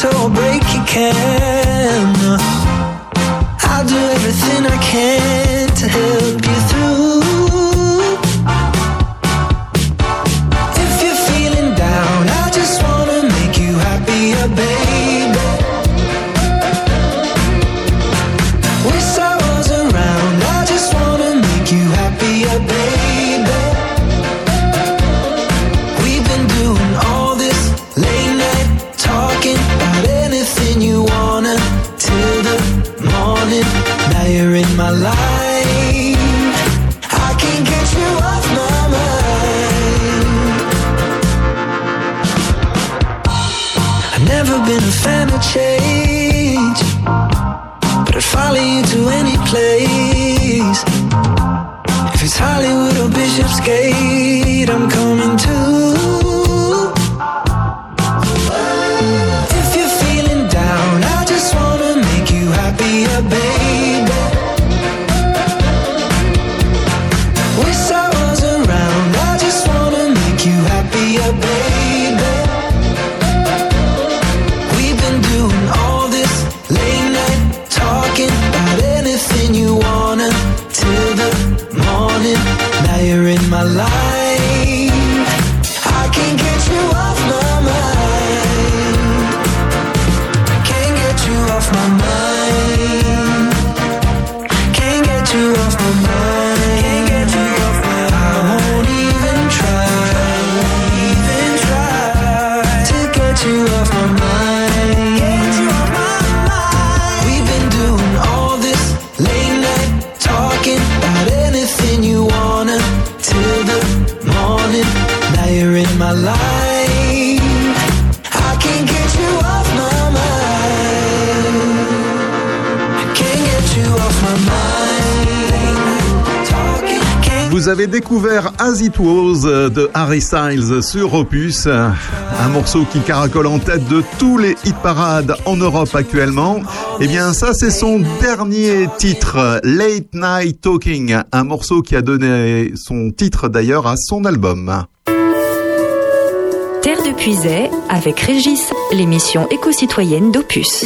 until break you can. As It Was de Harry Styles sur Opus, un morceau qui caracole en tête de tous les hit parades en Europe actuellement. Eh bien, ça, c'est son dernier titre, Late Night Talking, un morceau qui a donné son titre d'ailleurs à son album. Terre de Puisay avec Régis, l'émission éco-citoyenne d'Opus.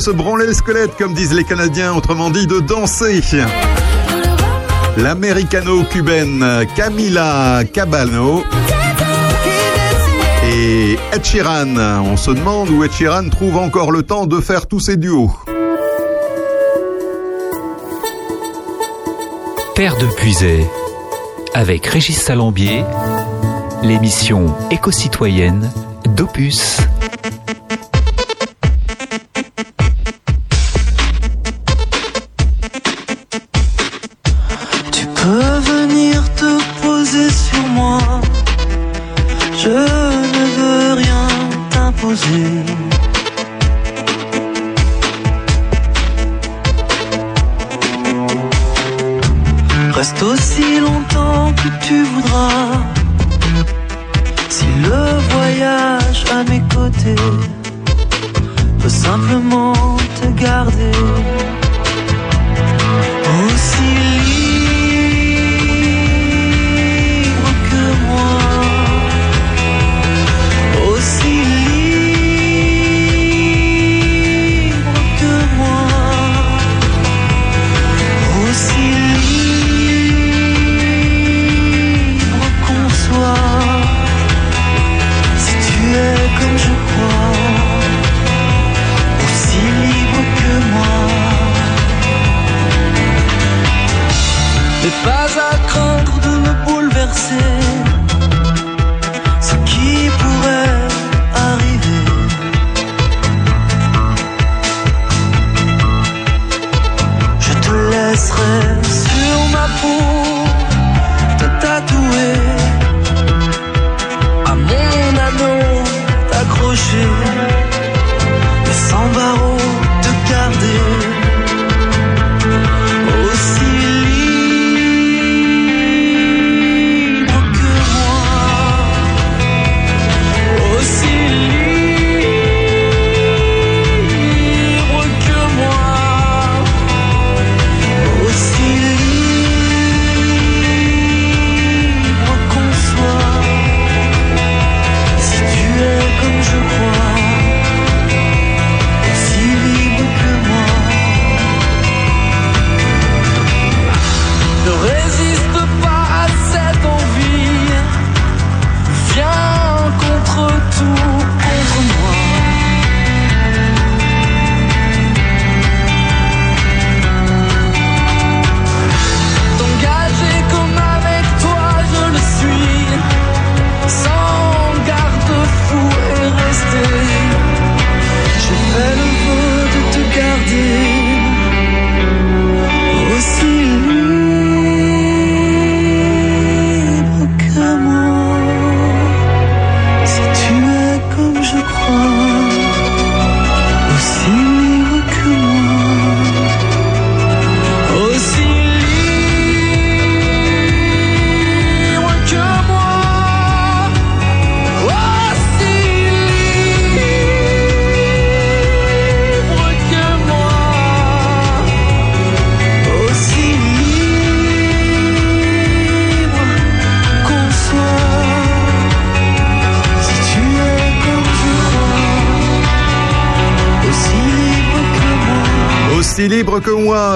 se branler le squelette, comme disent les Canadiens, autrement dit de danser. L'américano-cubaine Camila Cabano et Ed Sheeran. On se demande où Ed Sheeran trouve encore le temps de faire tous ses duos. Terre de Puisay, avec Régis Salambier, l'émission éco-citoyenne d'Opus.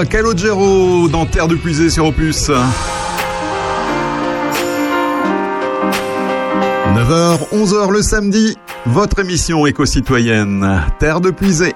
Calogero dans Terre de Puisée sur Opus. 9h, 11h le samedi, votre émission éco-citoyenne, Terre de Puisée.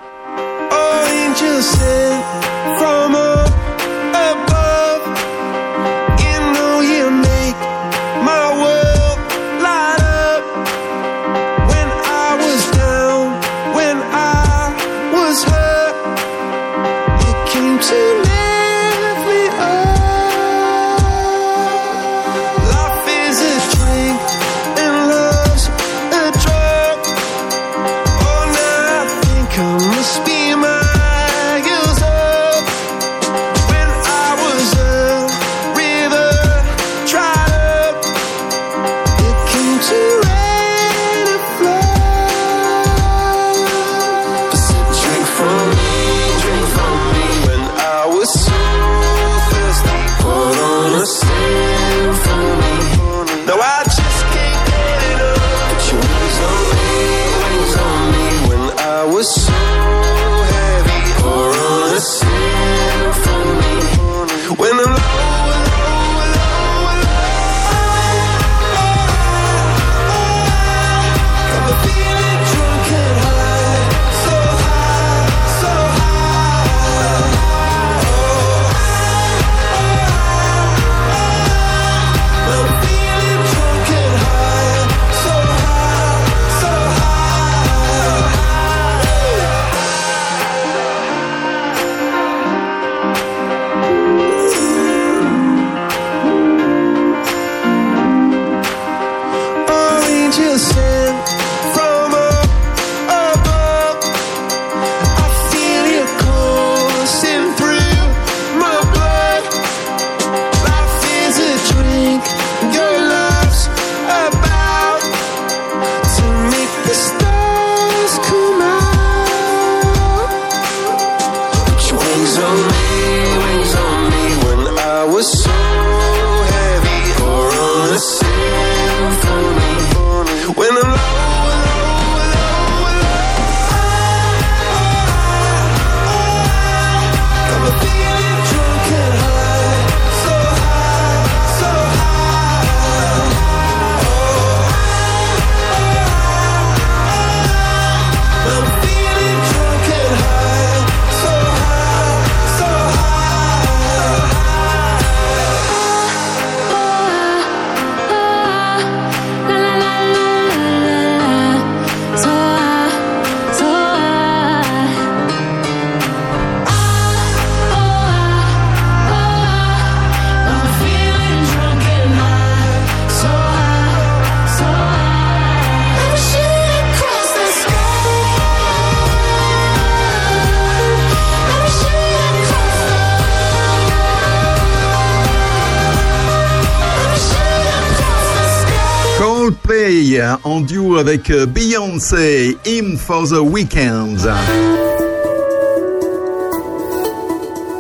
Avec euh, Beyoncé, In for the Weekend.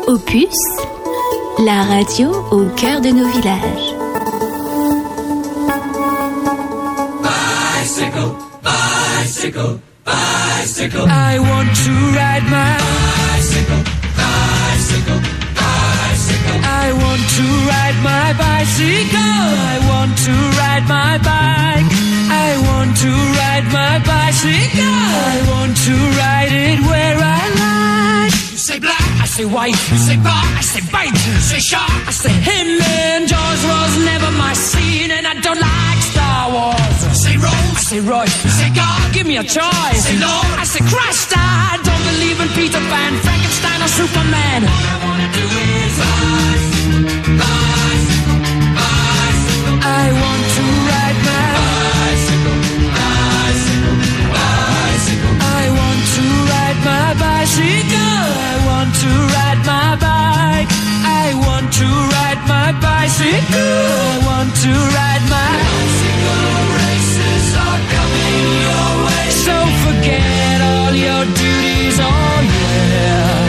Opus, la radio au cœur de nos villages. Bicycle, bicycle, bicycle. I want to ride my bicycle, bicycle, bicycle. I want to ride my bicycle. I want to ride my bike. I want to ride my bicycle. I want to ride it where I like. You say black, I say white. You say bar, I say bite. You say shark, I say him. And Jaws was never my scene, and I don't like Star Wars. You say Rose, I say Royce. You say God, give me a choice. You say Lord, I say Christ. I don't believe in Peter Pan, Frankenstein, or Superman. All I wanna do is rise, rise, bicycle. I want to ride bicycle. I want to ride my bike. I want to ride my bicycle. I want to ride my bicycle. Races are coming your way. So forget all your duties. Oh yeah.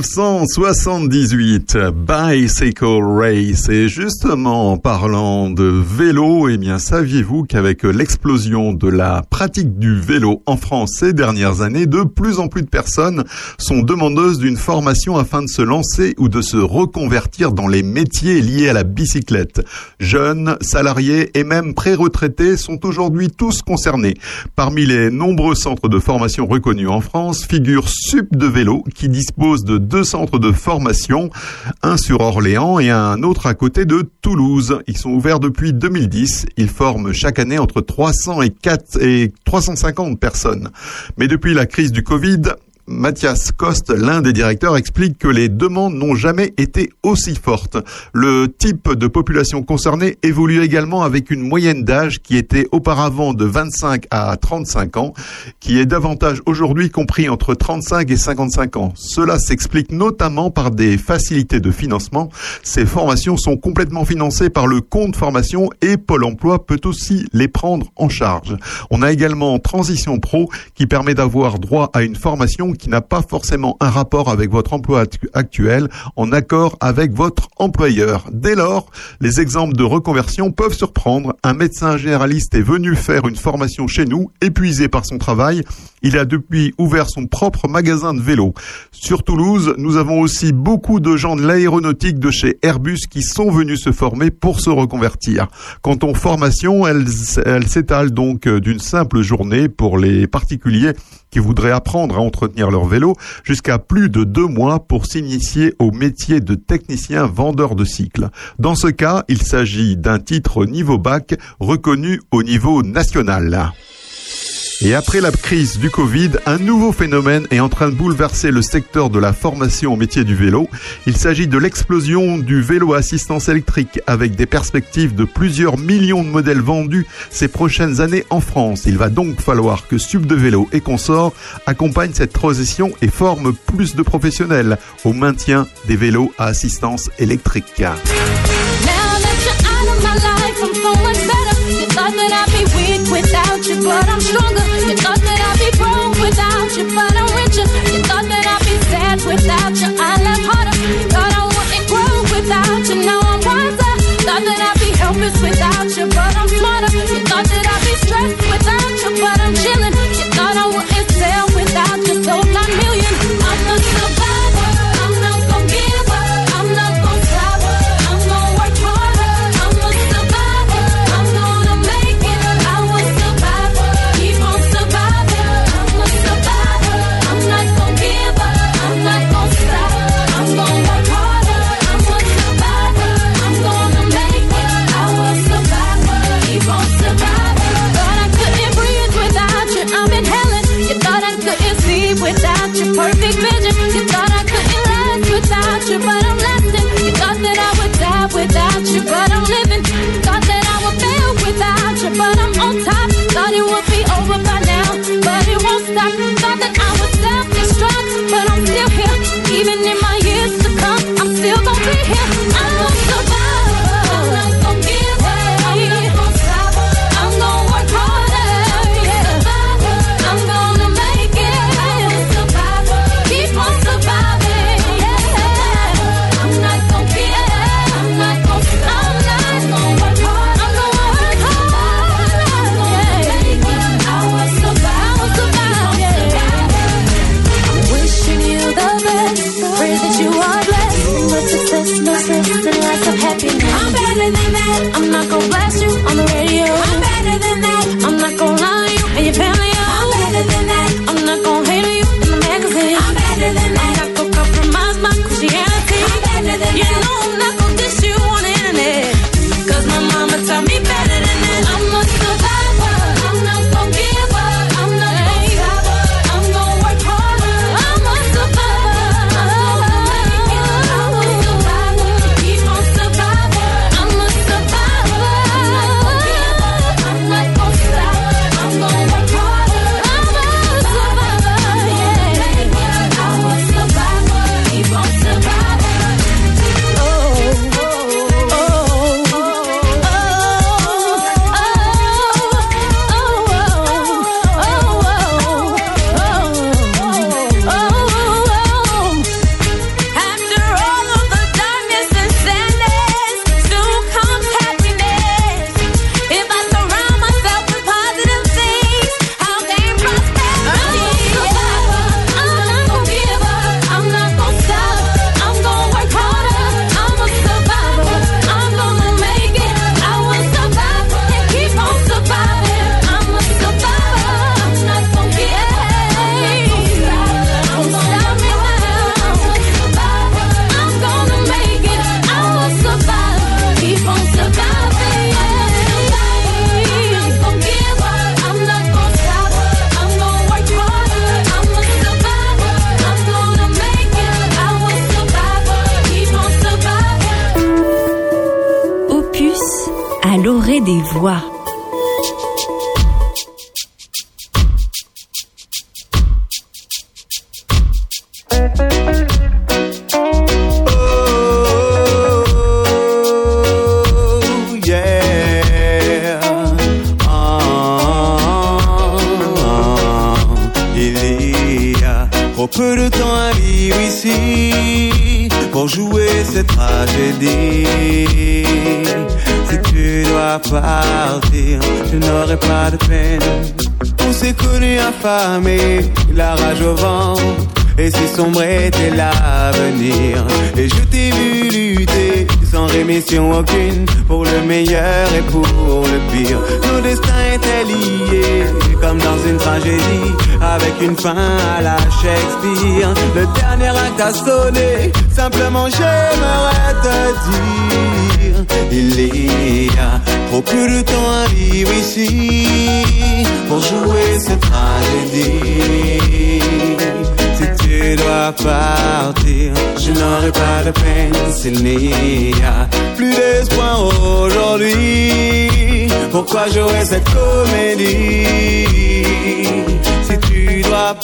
1978, Bicycle Race. Et justement, en parlant de vélo, eh bien, saviez-vous qu'avec l'explosion de la pratique du vélo en France ces dernières années, de plus en plus de personnes sont demandeuses d'une formation afin de se lancer ou de se reconvertir dans les métiers liés à la bicyclette? Jeunes, salariés et même pré-retraités sont aujourd'hui tous concernés. Parmi les nombreux centres de formation reconnus en France figure Sup de vélo qui dispose de deux centres de formation, un sur Orléans et un autre à côté de Toulouse. Ils sont ouverts depuis 2010. Ils forment chaque année entre 300 et 4 et 350 personnes. Mais depuis la crise du Covid, Mathias Coste, l'un des directeurs, explique que les demandes n'ont jamais été aussi fortes. Le type de population concernée évolue également avec une moyenne d'âge qui était auparavant de 25 à 35 ans, qui est davantage aujourd'hui compris entre 35 et 55 ans. Cela s'explique notamment par des facilités de financement. Ces formations sont complètement financées par le compte formation et Pôle emploi peut aussi les prendre en charge. On a également Transition Pro qui permet d'avoir droit à une formation qui n'a pas forcément un rapport avec votre emploi actu- actuel, en accord avec votre employeur. Dès lors, les exemples de reconversion peuvent surprendre. Un médecin généraliste est venu faire une formation chez nous, épuisé par son travail. Il a depuis ouvert son propre magasin de vélo. Sur Toulouse, nous avons aussi beaucoup de gens de l'aéronautique de chez Airbus qui sont venus se former pour se reconvertir. Quant aux formations, elles, elles s'étalent donc euh, d'une simple journée pour les particuliers qui voudraient apprendre à entretenir leur vélo jusqu'à plus de deux mois pour s'initier au métier de technicien vendeur de cycles. Dans ce cas, il s'agit d'un titre niveau bac reconnu au niveau national. Et après la crise du Covid, un nouveau phénomène est en train de bouleverser le secteur de la formation au métier du vélo. Il s'agit de l'explosion du vélo à assistance électrique avec des perspectives de plusieurs millions de modèles vendus ces prochaines années en France. Il va donc falloir que Sub de Vélo et Consort accompagnent cette transition et forment plus de professionnels au maintien des vélos à assistance électrique. you, but I'm stronger. You thought that I'd be broke without you, but I'm richer. You thought that I'd be sad without you, I love harder. You Thought I wouldn't grow without you, now I'm wiser. Thought that I'd be helpless without you.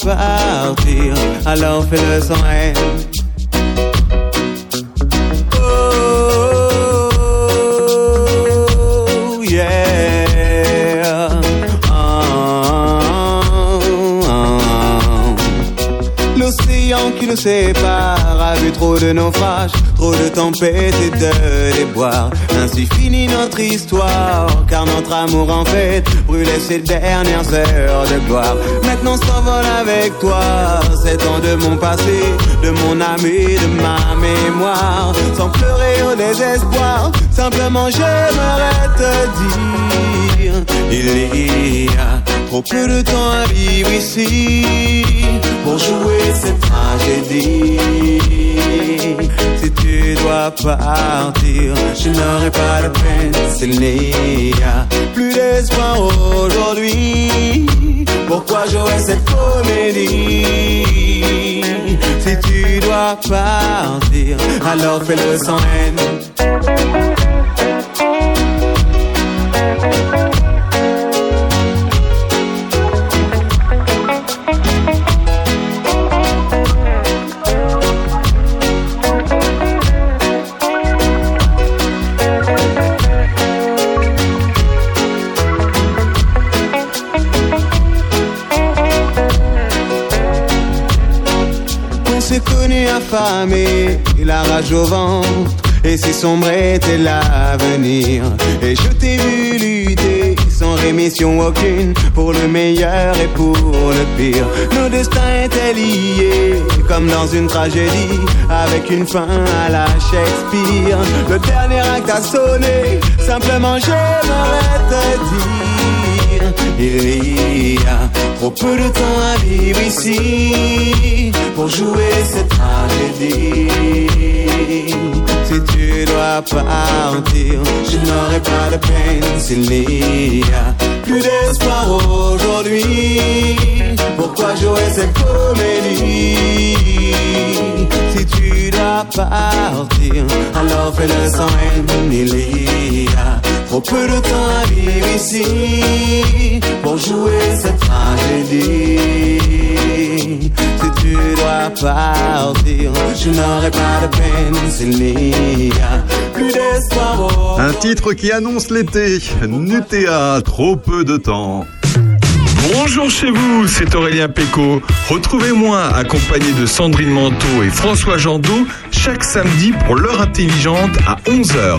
Partir, alors fais-le sans haine. Nous sépare a vu trop de naufrages, trop de tempêtes et de déboires. Ainsi finit notre histoire, car notre amour en fait brûlait ses dernières heures de gloire. Maintenant s'envole avec toi, sept ans de mon passé, de mon âme et de ma mémoire. Sans pleurer au désespoir, simplement j'aimerais te dire, il y a trop peu de temps à vivre ici pour jouer cette tragédie. Si tu dois partir, je n'aurai pas de peine s'il n'y a plus d'espoir aujourd'hui. Pourquoi jouer cette comédie? Si tu dois partir, alors fais-le sans haine. Affamé, la rage au ventre, et si sombre était l'avenir. Et je t'ai vu lutter sans rémission aucune, pour le meilleur et pour le pire. Nos destins étaient liés, comme dans une tragédie, avec une fin à la Shakespeare. Le dernier acte a sonné, simplement j'aimerais te dire, il y a trop peu de temps à vivre ici pour jouer cette tragédie. Si tu dois partir, je n'aurai pas de peine s'il n'y a plus d'espoir aujourd'hui. Pourquoi jouer cette comédie? Si tu dois partir, alors fais-le sans haine. Il y a trop peu de temps à vivre ici pour jouer cette tragédie. Si tu dois partir, je n'aurai pas de peine s'il n'y a plus d'espoir. Un titre qui annonce l'été. Nutea, trop peu de temps. Bonjour chez vous, c'est Aurélien Péco. Retrouvez-moi accompagné de Sandrine Manteau et François Jandot chaque samedi pour l'heure intelligente à 11h.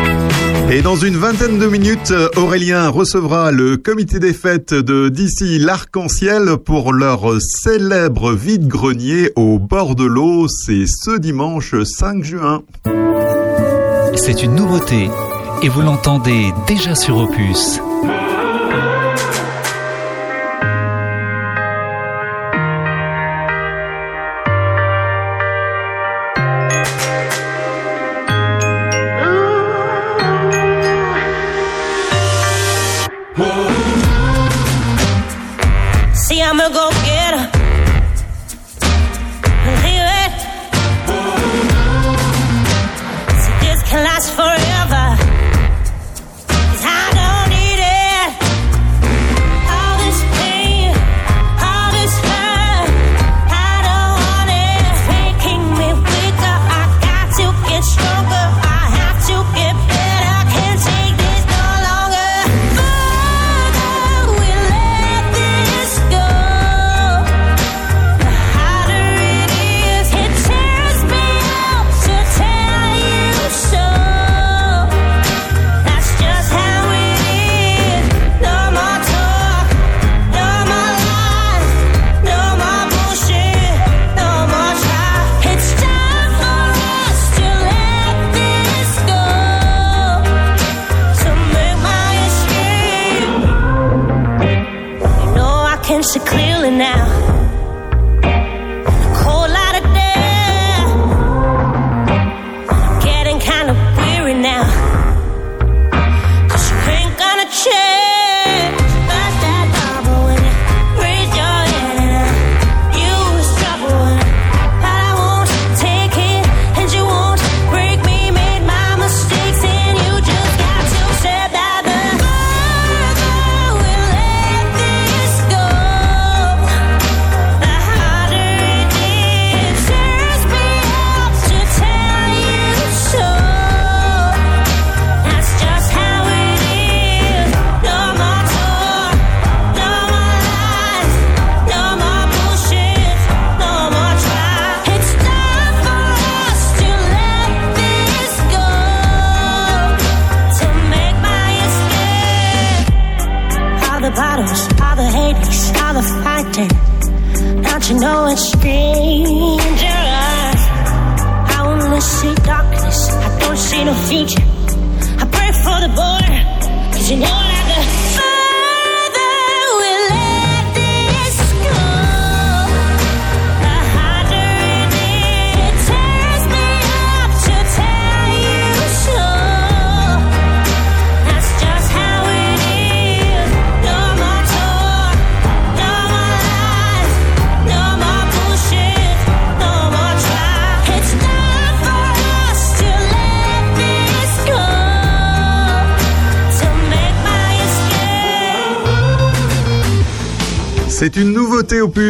Et dans une vingtaine de minutes, Aurélien recevra le comité des fêtes de d'ici l'Arc-en-Ciel pour leur célèbre vide-grenier au bord de l'eau. C'est ce dimanche 5 juin. C'est une nouveauté et vous l'entendez déjà sur Opus.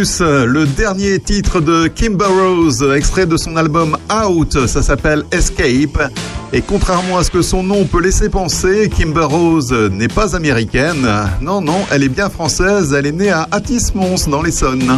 Euh, le dernier titre de Kimber Rose, euh, extrait de son album Out, ça s'appelle Escape. Et contrairement à ce que son nom peut laisser penser, Kimber Rose euh, n'est pas américaine. Non, non, elle est bien française, elle est née à Atis-Mons dans l'Essonne.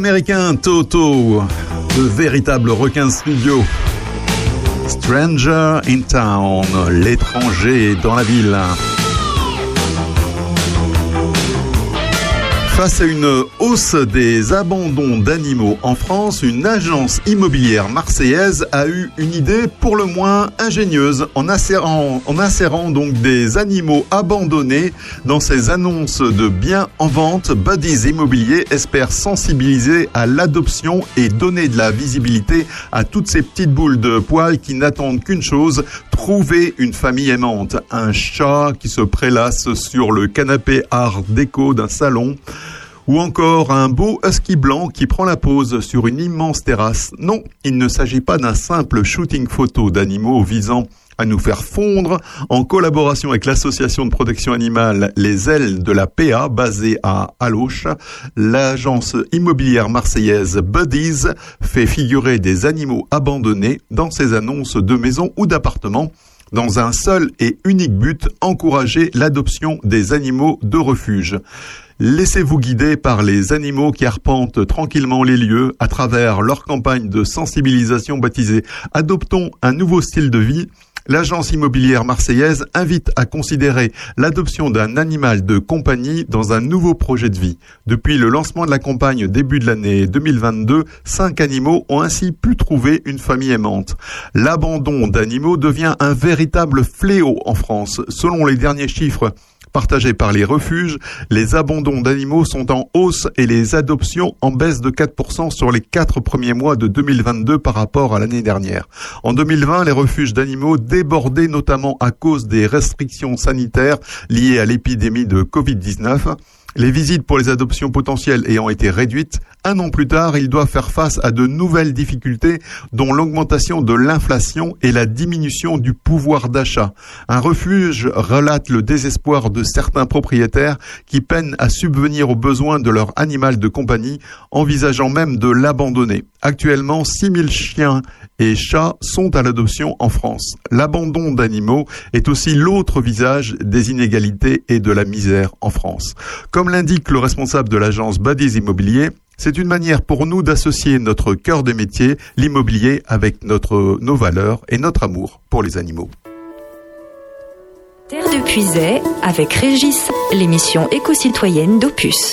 Américain Toto, de véritables requins studio. Stranger in Town, l'étranger dans la ville. Face à une hausse des abandons d'animaux en France, une agence immobilière marseillaise a eu une idée pour le moins ingénieuse en insérant, en insérant donc des animaux abandonnés dans ses annonces de biens en vente. Buddies Immobilier espère sensibiliser à l'adoption et donner de la visibilité à toutes ces petites boules de poils qui n'attendent qu'une chose, trouver une famille aimante. Un chat qui se prélasse sur le canapé art déco d'un salon ou encore un beau husky blanc qui prend la pose sur une immense terrasse. Non, il ne s'agit pas d'un simple shooting photo d'animaux visant à nous faire fondre en collaboration avec l'association de protection animale Les Ailes de la PA basée à Aloche. L'agence immobilière marseillaise Buddies fait figurer des animaux abandonnés dans ses annonces de maisons ou d'appartements dans un seul et unique but, encourager l'adoption des animaux de refuge. Laissez-vous guider par les animaux qui arpentent tranquillement les lieux à travers leur campagne de sensibilisation baptisée Adoptons un nouveau style de vie. L'agence immobilière marseillaise invite à considérer l'adoption d'un animal de compagnie dans un nouveau projet de vie. Depuis le lancement de la campagne début de l'année 2022, cinq animaux ont ainsi pu trouver une famille aimante. L'abandon d'animaux devient un véritable fléau en France. Selon les derniers chiffres partagés par les refuges, les abandons d'animaux sont en hausse et les adoptions en baisse de 4% sur les quatre premiers mois de 2022 par rapport à l'année dernière. En 2020, les refuges d'animaux débordaient notamment à cause des restrictions sanitaires liées à l'épidémie de Covid-19. Les visites pour les adoptions potentielles ayant été réduites, un an plus tard, ils doivent faire face à de nouvelles difficultés, dont l'augmentation de l'inflation et la diminution du pouvoir d'achat. Un refuge relate le désespoir de certains propriétaires qui peinent à subvenir aux besoins de leur animal de compagnie, envisageant même de l'abandonner. Actuellement, 6000 chiens et chats sont à l'adoption en France. L'abandon d'animaux est aussi l'autre visage des inégalités et de la misère en France. Comme l'indique le responsable de l'agence Badis Immobilier, c'est une manière pour nous d'associer notre cœur de métier, l'immobilier, avec nos valeurs et notre amour pour les animaux. Terre de Puisay avec Régis, l'émission éco-citoyenne d'Opus.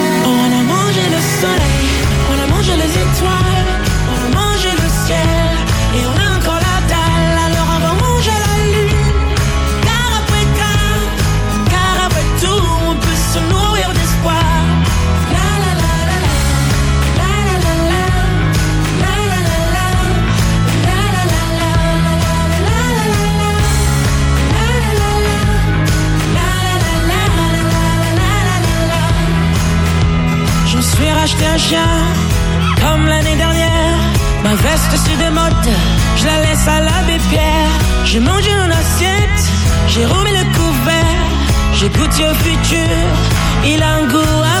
Suis racheté un chien, comme l'année dernière. Ma veste se démode, je la laisse à l'abbé Pierre. J'ai mangé une assiette, j'ai remis le couvert. J'ai goûté au futur, il a un goût amer.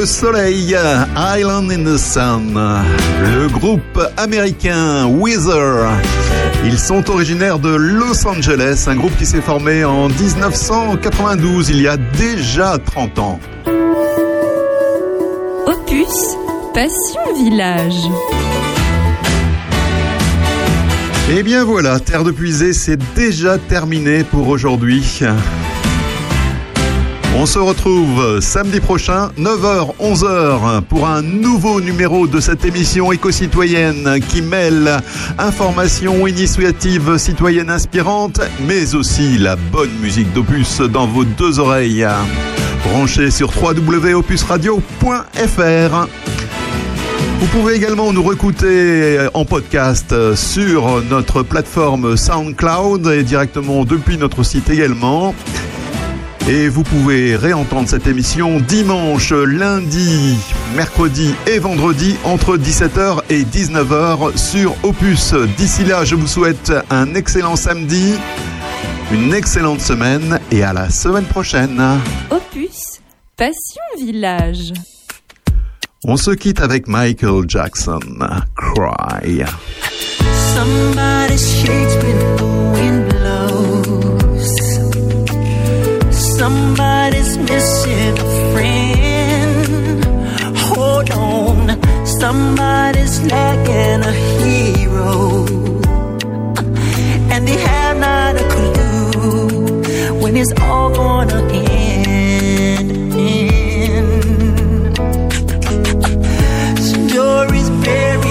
le soleil, Island in the Sun. Le groupe américain Weezer. Ils sont originaires de Los Angeles, un groupe qui s'est formé en 1992, il y a déjà 30 ans. Opus Passion Village. Et bien voilà, Terre de Puisée, c'est déjà terminé pour aujourd'hui. On se retrouve samedi prochain, 9h, 11h, pour un nouveau numéro de cette émission éco-citoyenne qui mêle information, initiative citoyenne inspirante, mais aussi la bonne musique d'Opus dans vos deux oreilles. Branchez sur www.opusradio.fr. Vous pouvez également nous recouter en podcast sur notre plateforme SoundCloud et directement depuis notre site également. Et vous pouvez réentendre cette émission dimanche, lundi, mercredi et vendredi entre 17h et 19h sur Opus. D'ici là, je vous souhaite un excellent samedi, une excellente semaine et à la semaine prochaine. Opus Passion Village. On se quitte avec Michael Jackson, Cry. Somebody shakes when the wind Somebody's missing a friend. Hold on, somebody's lacking a hero. And they have not a clue when it's all gonna end. end. Stories buried.